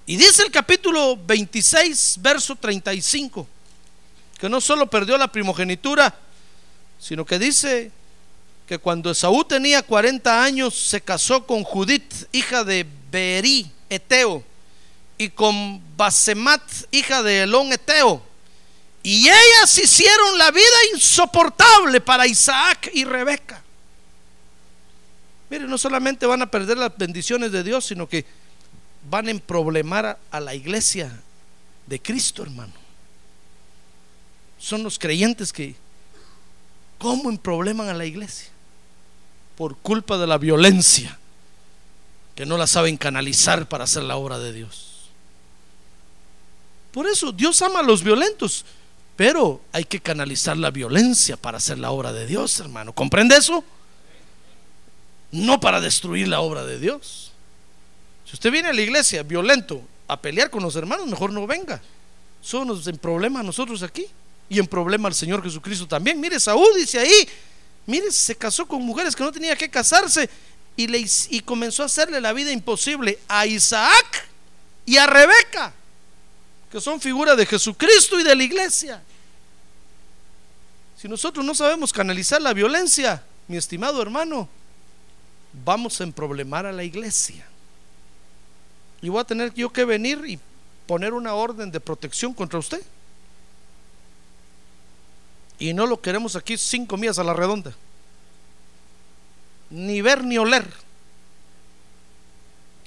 Y dice el capítulo 26, verso 35 que no solo perdió la primogenitura, sino que dice que cuando Esaú tenía 40 años se casó con Judith, hija de Berí, Eteo, y con Basemat, hija de Elón, Eteo. Y ellas hicieron la vida insoportable para Isaac y Rebeca. Mire, no solamente van a perder las bendiciones de Dios, sino que van a emproblemar a la iglesia de Cristo, hermano son los creyentes que, ¿cómo emprobleman a la iglesia? Por culpa de la violencia, que no la saben canalizar para hacer la obra de Dios. Por eso Dios ama a los violentos, pero hay que canalizar la violencia para hacer la obra de Dios, hermano. ¿Comprende eso? No para destruir la obra de Dios. Si usted viene a la iglesia violento a pelear con los hermanos, mejor no venga. Somos en problema nosotros aquí y en problema al Señor Jesucristo también. Mire, Saúl dice ahí, mire, se casó con mujeres que no tenía que casarse y, le, y comenzó a hacerle la vida imposible a Isaac y a Rebeca, que son figuras de Jesucristo y de la iglesia. Si nosotros no sabemos canalizar la violencia, mi estimado hermano, vamos a emproblemar a la iglesia. Y voy a tener yo que venir y poner una orden de protección contra usted y no lo queremos aquí cinco millas a la redonda. Ni ver ni oler.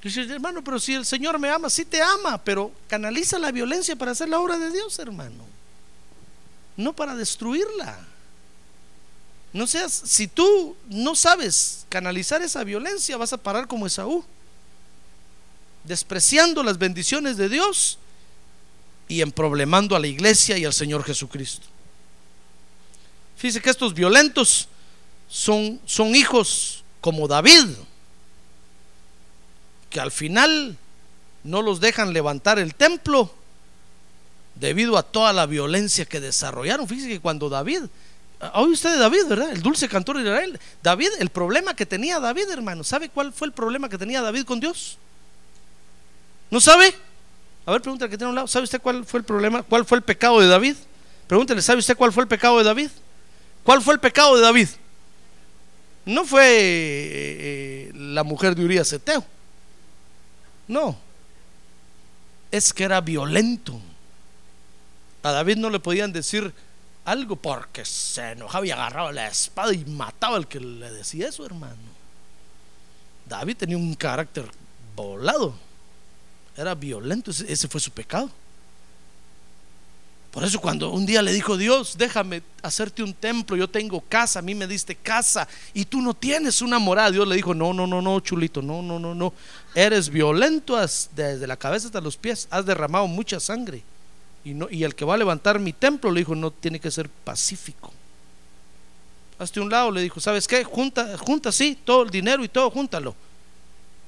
Dice, hermano, pero si el Señor me ama, sí te ama, pero canaliza la violencia para hacer la obra de Dios, hermano. No para destruirla. No seas, si tú no sabes canalizar esa violencia, vas a parar como Esaú, despreciando las bendiciones de Dios y emproblemando a la iglesia y al Señor Jesucristo. Fíjese que estos violentos son, son hijos como David, que al final no los dejan levantar el templo debido a toda la violencia que desarrollaron. Fíjese que cuando David, oye usted de David, ¿verdad? El dulce cantor de Israel. David, el problema que tenía David, hermano, ¿sabe cuál fue el problema que tenía David con Dios? ¿No sabe? A ver, pregúntale que tiene un lado. ¿Sabe usted cuál fue el problema? ¿Cuál fue el pecado de David? Pregúntele, ¿sabe usted cuál fue el pecado de David? ¿Cuál fue el pecado de David? No fue eh, la mujer de Urias Eteo. No. Es que era violento. A David no le podían decir algo porque se enojaba y agarraba la espada y mataba al que le decía eso, hermano. David tenía un carácter volado. Era violento. Ese fue su pecado. Por eso cuando un día le dijo Dios, déjame hacerte un templo, yo tengo casa, a mí me diste casa y tú no tienes una morada. Dios le dijo, no, no, no, no, chulito, no, no, no, no. Eres violento desde la cabeza hasta los pies, has derramado mucha sangre. Y, no, y el que va a levantar mi templo, le dijo, no tiene que ser pacífico. Hazte un lado, le dijo, ¿sabes qué? Junta, junta, sí, todo el dinero y todo, júntalo.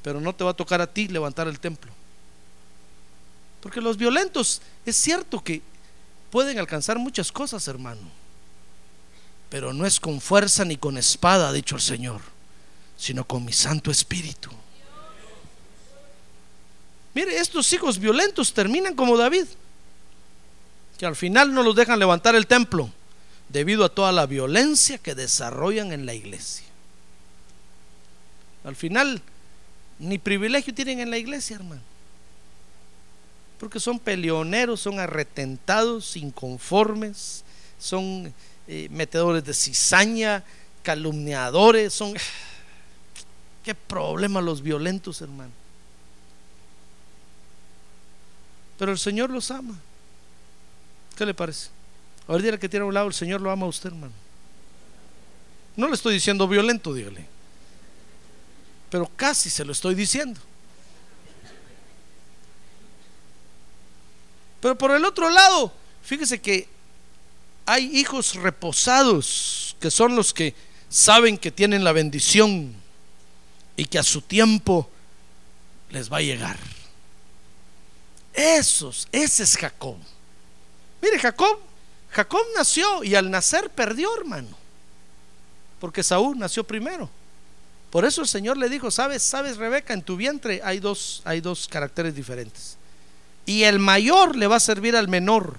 Pero no te va a tocar a ti levantar el templo. Porque los violentos, es cierto que pueden alcanzar muchas cosas, hermano. Pero no es con fuerza ni con espada, ha dicho el Señor, sino con mi Santo Espíritu. Mire, estos hijos violentos terminan como David, que al final no los dejan levantar el templo debido a toda la violencia que desarrollan en la iglesia. Al final, ni privilegio tienen en la iglesia, hermano porque son peleoneros, son arretentados, inconformes, son eh, metedores de cizaña, calumniadores, son... Qué problema los violentos, hermano. Pero el Señor los ama. ¿Qué le parece? Ahora que tiene a un lado, el Señor lo ama a usted, hermano. No le estoy diciendo violento, dígale. Pero casi se lo estoy diciendo. Pero por el otro lado, fíjese que hay hijos reposados, que son los que saben que tienen la bendición y que a su tiempo les va a llegar. Esos, ese es Jacob. Mire, Jacob, Jacob nació y al nacer perdió, hermano. Porque Saúl nació primero. Por eso el Señor le dijo, sabes, sabes, Rebeca, en tu vientre hay dos, hay dos caracteres diferentes y el mayor le va a servir al menor.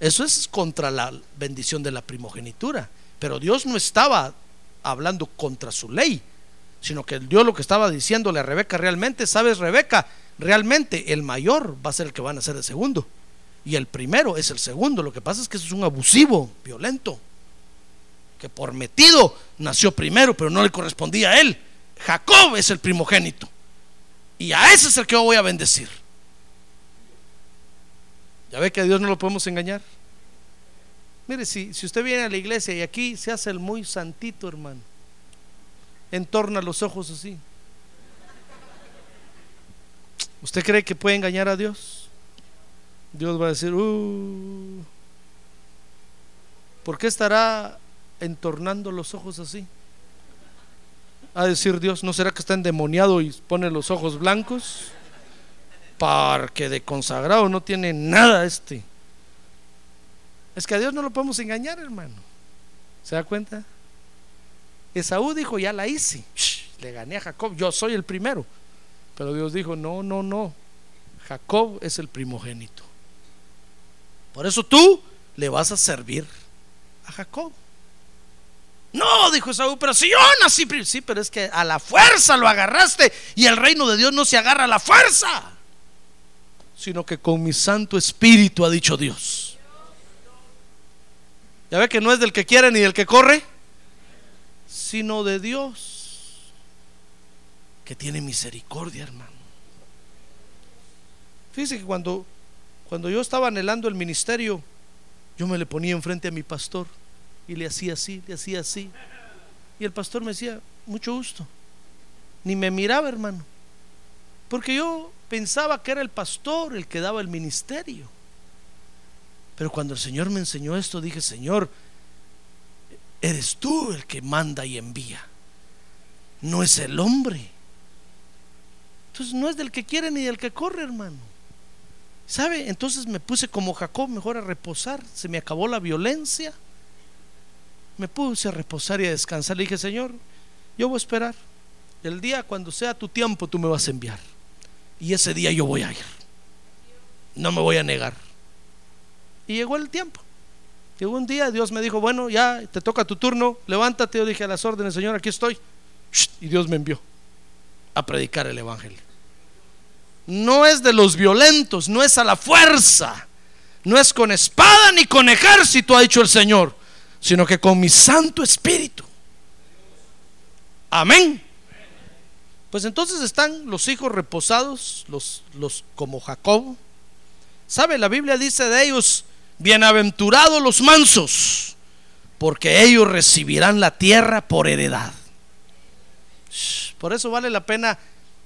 Eso es contra la bendición de la primogenitura. Pero Dios no estaba hablando contra su ley, sino que Dios lo que estaba diciéndole a Rebeca realmente, sabes Rebeca, realmente el mayor va a ser el que van a ser el segundo. Y el primero es el segundo. Lo que pasa es que eso es un abusivo, violento. Que por metido nació primero, pero no le correspondía a él. Jacob es el primogénito. Y a ese es el que yo voy a bendecir. Ya ve que a Dios no lo podemos engañar. Mire, si, si usted viene a la iglesia y aquí se hace el muy santito, hermano, entorna los ojos así. ¿Usted cree que puede engañar a Dios? Dios va a decir, uh, ¿por qué estará entornando los ojos así? A decir Dios, ¿no será que está endemoniado y pone los ojos blancos? Porque de consagrado no tiene nada este. Es que a Dios no lo podemos engañar, hermano. ¿Se da cuenta? Esaú dijo, ya la hice. le gané a Jacob, yo soy el primero. Pero Dios dijo, no, no, no. Jacob es el primogénito. Por eso tú le vas a servir a Jacob. No, dijo Esaú, pero si yo nací, sí, pero es que a la fuerza lo agarraste y el reino de Dios no se agarra a la fuerza sino que con mi Santo Espíritu ha dicho Dios. Ya ve que no es del que quiere ni del que corre, sino de Dios, que tiene misericordia, hermano. Fíjese que cuando, cuando yo estaba anhelando el ministerio, yo me le ponía enfrente a mi pastor y le hacía así, le hacía así. Y el pastor me decía, mucho gusto. Ni me miraba, hermano. Porque yo pensaba que era el pastor el que daba el ministerio. Pero cuando el Señor me enseñó esto, dije, Señor, eres tú el que manda y envía. No es el hombre. Entonces no es del que quiere ni del que corre, hermano. ¿Sabe? Entonces me puse como Jacob mejor a reposar. Se me acabó la violencia. Me puse a reposar y a descansar. Le dije, Señor, yo voy a esperar. El día cuando sea tu tiempo, tú me vas a enviar. Y ese día yo voy a ir. No me voy a negar. Y llegó el tiempo. Llegó un día, Dios me dijo, bueno, ya te toca tu turno, levántate. Yo dije a las órdenes, Señor, aquí estoy. Y Dios me envió a predicar el Evangelio. No es de los violentos, no es a la fuerza, no es con espada ni con ejército, ha dicho el Señor, sino que con mi Santo Espíritu. Amén. Pues entonces están los hijos reposados, los, los como Jacob. ¿Sabe? La Biblia dice de ellos Bienaventurados los mansos, porque ellos recibirán la tierra por heredad. Por eso vale la pena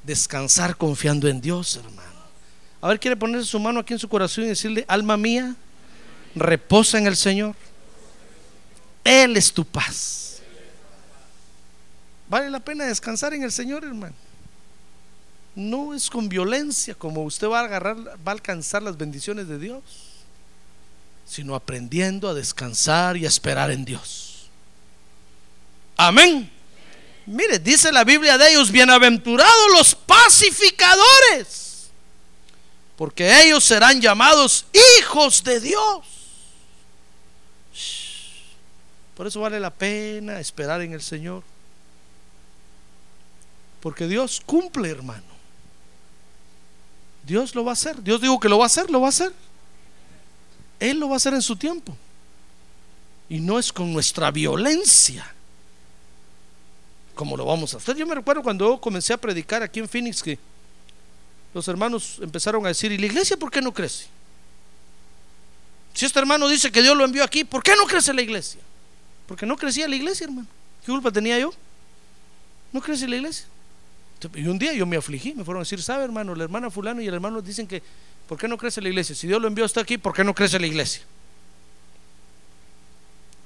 descansar confiando en Dios, hermano. A ver, quiere poner su mano aquí en su corazón y decirle, alma mía, reposa en el Señor. Él es tu paz. Vale la pena descansar en el Señor, hermano. No es con violencia como usted va a agarrar, va a alcanzar las bendiciones de Dios, sino aprendiendo a descansar y a esperar en Dios. Amén. Mire, dice la Biblia de ellos, bienaventurados los pacificadores, porque ellos serán llamados hijos de Dios. Por eso vale la pena esperar en el Señor. Porque Dios cumple, hermano. Dios lo va a hacer. Dios dijo que lo va a hacer, lo va a hacer. Él lo va a hacer en su tiempo. Y no es con nuestra violencia como lo vamos a hacer. Yo me recuerdo cuando comencé a predicar aquí en Phoenix que los hermanos empezaron a decir, ¿y la iglesia por qué no crece? Si este hermano dice que Dios lo envió aquí, ¿por qué no crece la iglesia? Porque no crecía la iglesia, hermano. ¿Qué culpa tenía yo? No crece la iglesia. Y un día yo me afligí, me fueron a decir, ¿sabe hermano? La hermana fulano y el hermano dicen que, ¿por qué no crece la iglesia? Si Dios lo envió hasta aquí, ¿por qué no crece la iglesia?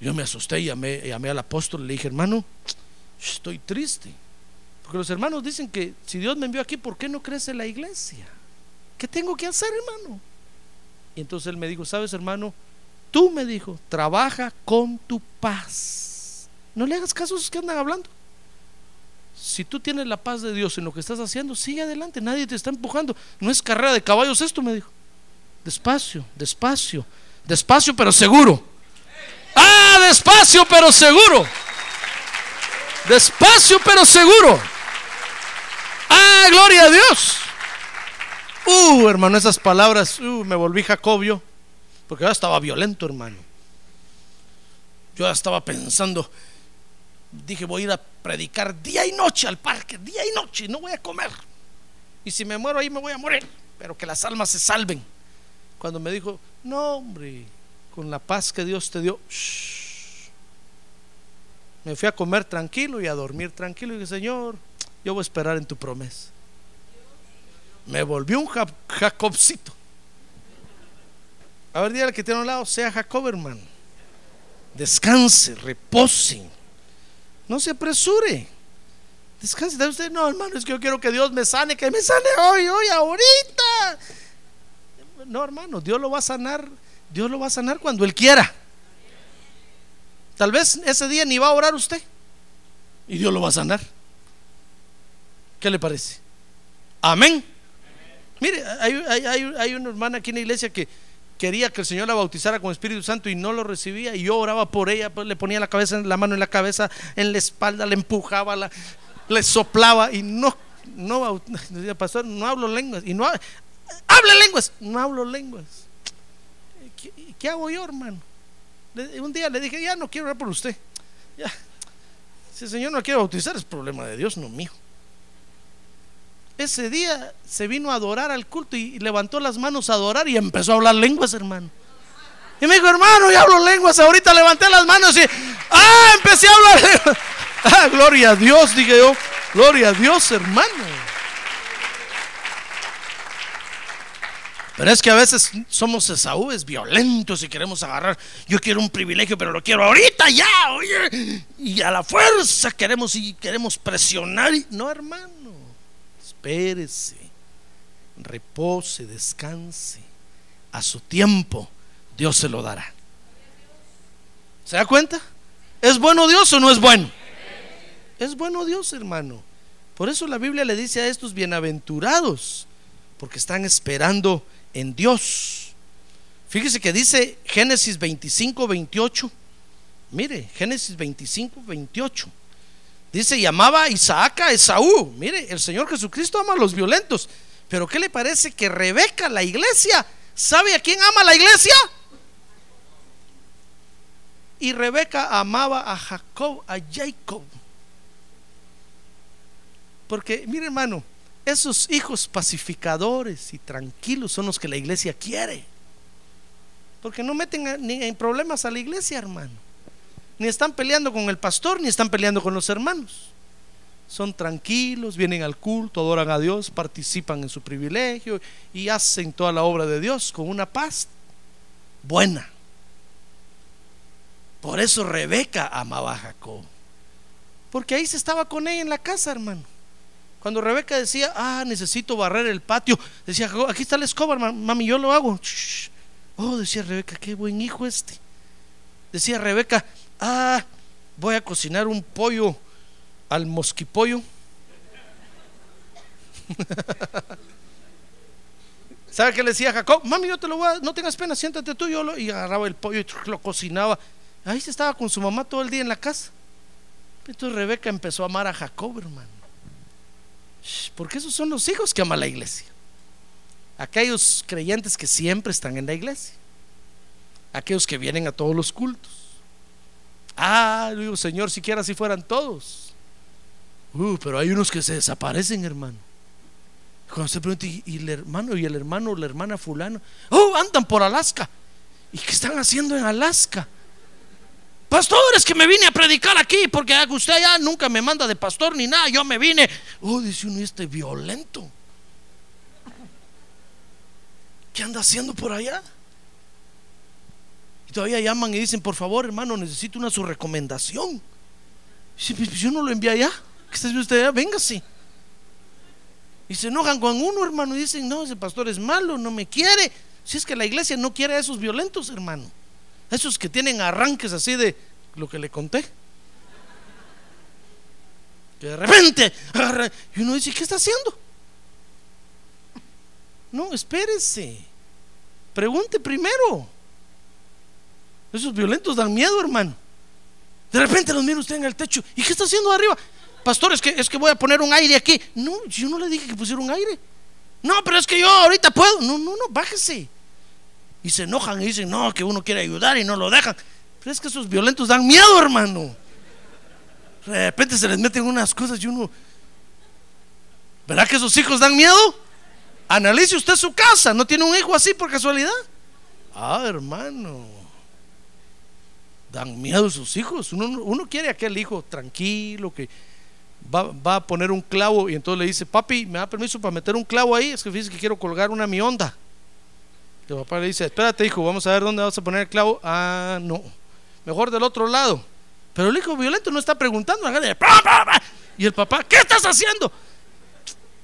Yo me asusté y llamé, llamé al apóstol y le dije, hermano, estoy triste. Porque los hermanos dicen que si Dios me envió aquí, ¿por qué no crece la iglesia? ¿Qué tengo que hacer, hermano? Y entonces él me dijo, ¿sabes, hermano? Tú me dijo, trabaja con tu paz. No le hagas caso a esos que andan hablando. Si tú tienes la paz de Dios en lo que estás haciendo, sigue adelante, nadie te está empujando. No es carrera de caballos esto, me dijo. Despacio, despacio, despacio pero seguro. Ah, despacio pero seguro. Despacio pero seguro. Ah, gloria a Dios. Uh, hermano, esas palabras, uh, me volví Jacobio, porque yo estaba violento, hermano. Yo ya estaba pensando, dije, voy a ir a predicar día y noche al parque, día y noche, no voy a comer. Y si me muero ahí me voy a morir, pero que las almas se salven. Cuando me dijo, no, hombre, con la paz que Dios te dio, me fui a comer tranquilo y a dormir tranquilo. Y dije, Señor, yo voy a esperar en tu promesa. Me volvió un Jacobcito. A ver, dígale que tiene a un lado, sea Jacob, hermano. Descanse, repose. No se apresure. Descanse. Usted, no, hermano, es que yo quiero que Dios me sane, que me sane hoy, hoy, ahorita. No, hermano, Dios lo va a sanar. Dios lo va a sanar cuando Él quiera. Tal vez ese día ni va a orar usted y Dios lo va a sanar. ¿Qué le parece? Amén. Mire, hay, una hermana aquí en la iglesia que quería que el Señor la bautizara con Espíritu Santo y no lo recibía y yo oraba por ella, pues le ponía la cabeza, la mano en la cabeza, en la espalda, le empujaba, le soplaba y no, no, pastor, no hablo lenguas y no hable lenguas, no hablo lenguas. ¿Qué hago yo, hermano? un día le dije, ya no quiero orar por usted. Si el Señor no quiere bautizar, es problema de Dios, no mío. Ese día se vino a adorar al culto y levantó las manos a adorar y empezó a hablar lenguas, hermano. Y me dijo, hermano, ya hablo lenguas. Ahorita levanté las manos y, ah, empecé a hablar lenguas. Ah, gloria a Dios, dije yo. Gloria a Dios, hermano. Pero es que a veces somos esaúes violentos y queremos agarrar. Yo quiero un privilegio, pero lo quiero ahorita ya, oye. Y a la fuerza queremos y queremos presionar. No, hermano. Espérese. Repose, descanse. A su tiempo, Dios se lo dará. ¿Se da cuenta? ¿Es bueno Dios o no es bueno? Es bueno Dios, hermano. Por eso la Biblia le dice a estos bienaventurados, porque están esperando en Dios. Fíjese que dice Génesis 25, 28. Mire, Génesis 25, 28. Dice, llamaba Isaac a Esaú. Mire, el Señor Jesucristo ama a los violentos. Pero ¿qué le parece que Rebeca, la iglesia, sabe a quién ama la iglesia? Y Rebeca amaba a Jacob, a Jacob. Porque, mire hermano, esos hijos pacificadores y tranquilos son los que la iglesia quiere. Porque no meten ni en problemas a la iglesia, hermano. Ni están peleando con el pastor, ni están peleando con los hermanos. Son tranquilos, vienen al culto, adoran a Dios, participan en su privilegio y hacen toda la obra de Dios con una paz buena. Por eso Rebeca amaba a Jacob. Porque ahí se estaba con ella en la casa, hermano. Cuando Rebeca decía, ah, necesito barrer el patio, decía Jacob, aquí está la escoba, ma- mami, yo lo hago. Oh, decía Rebeca, qué buen hijo este. Decía Rebeca, ah, voy a cocinar un pollo al mosquipollo. ¿Sabe qué le decía Jacob? Mami, yo te lo voy a, no tengas pena, siéntate tú, yo lo, y agarraba el pollo y lo cocinaba. Ahí se estaba con su mamá todo el día en la casa. Entonces Rebeca empezó a amar a Jacob, hermano. Porque esos son los hijos que ama la iglesia. Aquellos creyentes que siempre están en la iglesia. Aquellos que vienen a todos los cultos. Ah, digo, Señor, siquiera si fueran todos. Uh, pero hay unos que se desaparecen, hermano. Cuando se pregunta, ¿y, el hermano y el hermano o la hermana fulano? Oh, andan por Alaska. ¿Y qué están haciendo en Alaska? Pastores que me vine a predicar aquí porque usted ya nunca me manda de pastor ni nada. Yo me vine. Oh, dice uno, "¿Y este violento. ¿Qué anda haciendo por allá? Y todavía llaman y dicen, por favor, hermano, necesito una su recomendación. Dice, "Pues, yo no lo envié allá. ¿Qué está haciendo usted allá? Véngase. Y se enojan con uno, hermano, y dicen, no, ese pastor es malo, no me quiere. Si es que la iglesia no quiere a esos violentos, hermano. Esos que tienen arranques así de lo que le conté. Que de repente, y uno dice, ¿qué está haciendo? No, espérese. Pregunte primero. Esos violentos dan miedo, hermano. De repente los mira usted en el techo. ¿Y qué está haciendo arriba? Pastor, es que, es que voy a poner un aire aquí. No, yo no le dije que pusiera un aire. No, pero es que yo ahorita puedo. No, no, no, bájese. Y se enojan y dicen, no, que uno quiere ayudar y no lo dejan. Pero es que esos violentos dan miedo, hermano. De repente se les meten unas cosas y uno... ¿Verdad que esos hijos dan miedo? Analice usted su casa. ¿No tiene un hijo así por casualidad? Ah, hermano. Dan miedo sus hijos. Uno, uno quiere aquel hijo tranquilo que va, va a poner un clavo y entonces le dice, papi, ¿me da permiso para meter un clavo ahí? Es que fíjese que quiero colgar una mionda. El papá le dice, espérate hijo, vamos a ver dónde vas a poner el clavo. Ah, no. Mejor del otro lado. Pero el hijo violento no está preguntando. y el papá, ¿qué estás haciendo?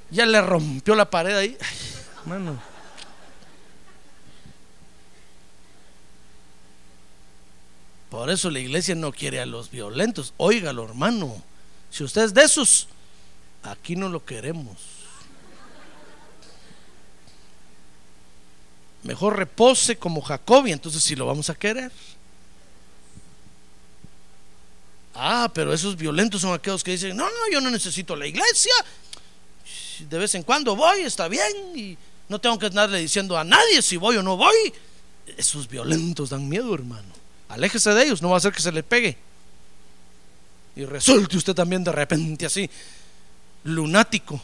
Ya le rompió la pared ahí. Mano. Por eso la iglesia no quiere a los violentos. Óigalo, hermano. Si usted es de esos, aquí no lo queremos. Mejor repose como Jacob y entonces sí lo vamos a querer. Ah, pero esos violentos son aquellos que dicen, no, no, yo no necesito la iglesia. De vez en cuando voy, está bien, y no tengo que andarle diciendo a nadie si voy o no voy. Esos violentos dan miedo, hermano. Aléjese de ellos, no va a hacer que se le pegue. Y resulte usted también de repente así, lunático.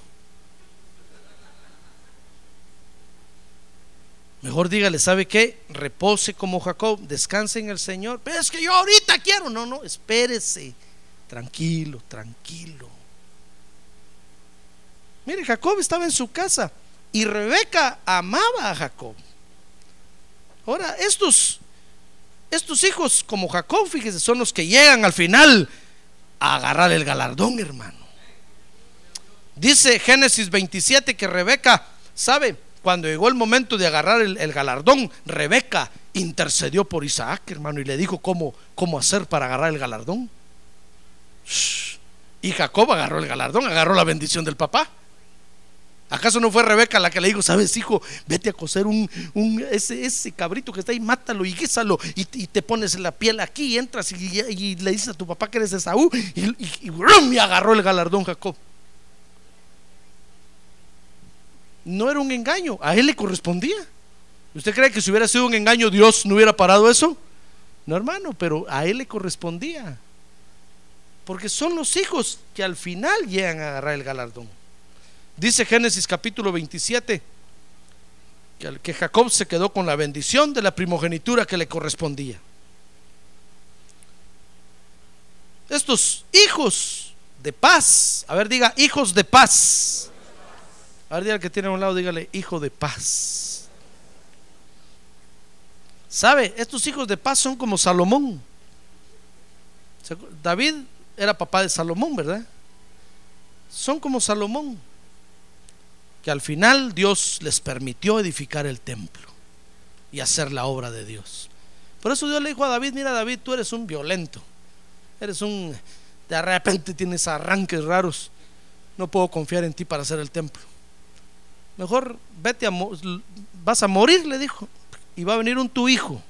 Mejor dígale, ¿sabe qué? Repose como Jacob, descanse en el Señor. Pero es que yo ahorita quiero. No, no, espérese. Tranquilo, tranquilo. Mire, Jacob estaba en su casa y Rebeca amaba a Jacob. Ahora, estos, estos hijos como Jacob, fíjese, son los que llegan al final a agarrar el galardón, hermano. Dice Génesis 27 que Rebeca, ¿sabe? Cuando llegó el momento de agarrar el, galardón, Rebeca intercedió por Isaac, hermano, y le dijo cómo, cómo hacer para agarrar el galardón. Y Jacob agarró el galardón, agarró la bendición del papá. ¿Acaso no fue Rebeca la que le dijo, sabes, hijo, vete a coser un, un- ese, ese cabrito que está ahí, mátalo y guísalo y, y te pones la piel aquí y entras y, y le dices a tu papá que eres Esaú y, y, agarró el galardón Jacob. No era un engaño, a él le correspondía. ¿Usted cree que si hubiera sido un engaño Dios no hubiera parado eso? No, hermano, pero a él le correspondía. Porque son los hijos que al final llegan a agarrar el galardón. Dice Génesis capítulo 27 que, Jacob se quedó con la bendición de la primogenitura que le correspondía. Estos hijos de paz, a ver, diga, hijos de paz. A ver, diga que tiene a un lado, dígale, hijo de paz. ¿Sabe? Estos hijos de paz son como Salomón. David era papá de Salomón, ¿verdad? Son como Salomón, que al final Dios les permitió edificar el templo y hacer la obra de Dios. Por eso Dios le dijo a David, mira David, tú eres un violento, eres un, de repente tienes arranques raros, no puedo confiar en ti para hacer el templo. Mejor vete a, vas a morir, le dijo, y va a venir un tu hijo,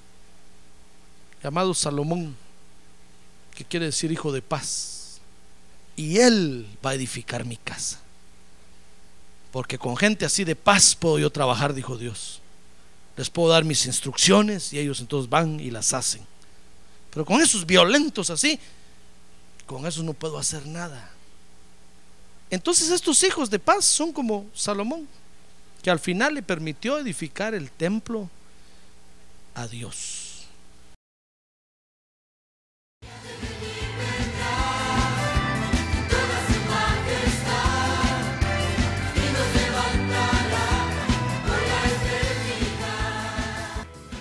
llamado Salomón que quiere decir hijo de paz. Y Él va a edificar mi casa. Porque con gente así de paz puedo yo trabajar, dijo Dios. Les puedo dar mis instrucciones y ellos entonces van y las hacen. Pero con esos violentos así, con eso no puedo hacer nada. Entonces estos hijos de paz son como Salomón, que al final le permitió edificar el templo a Dios.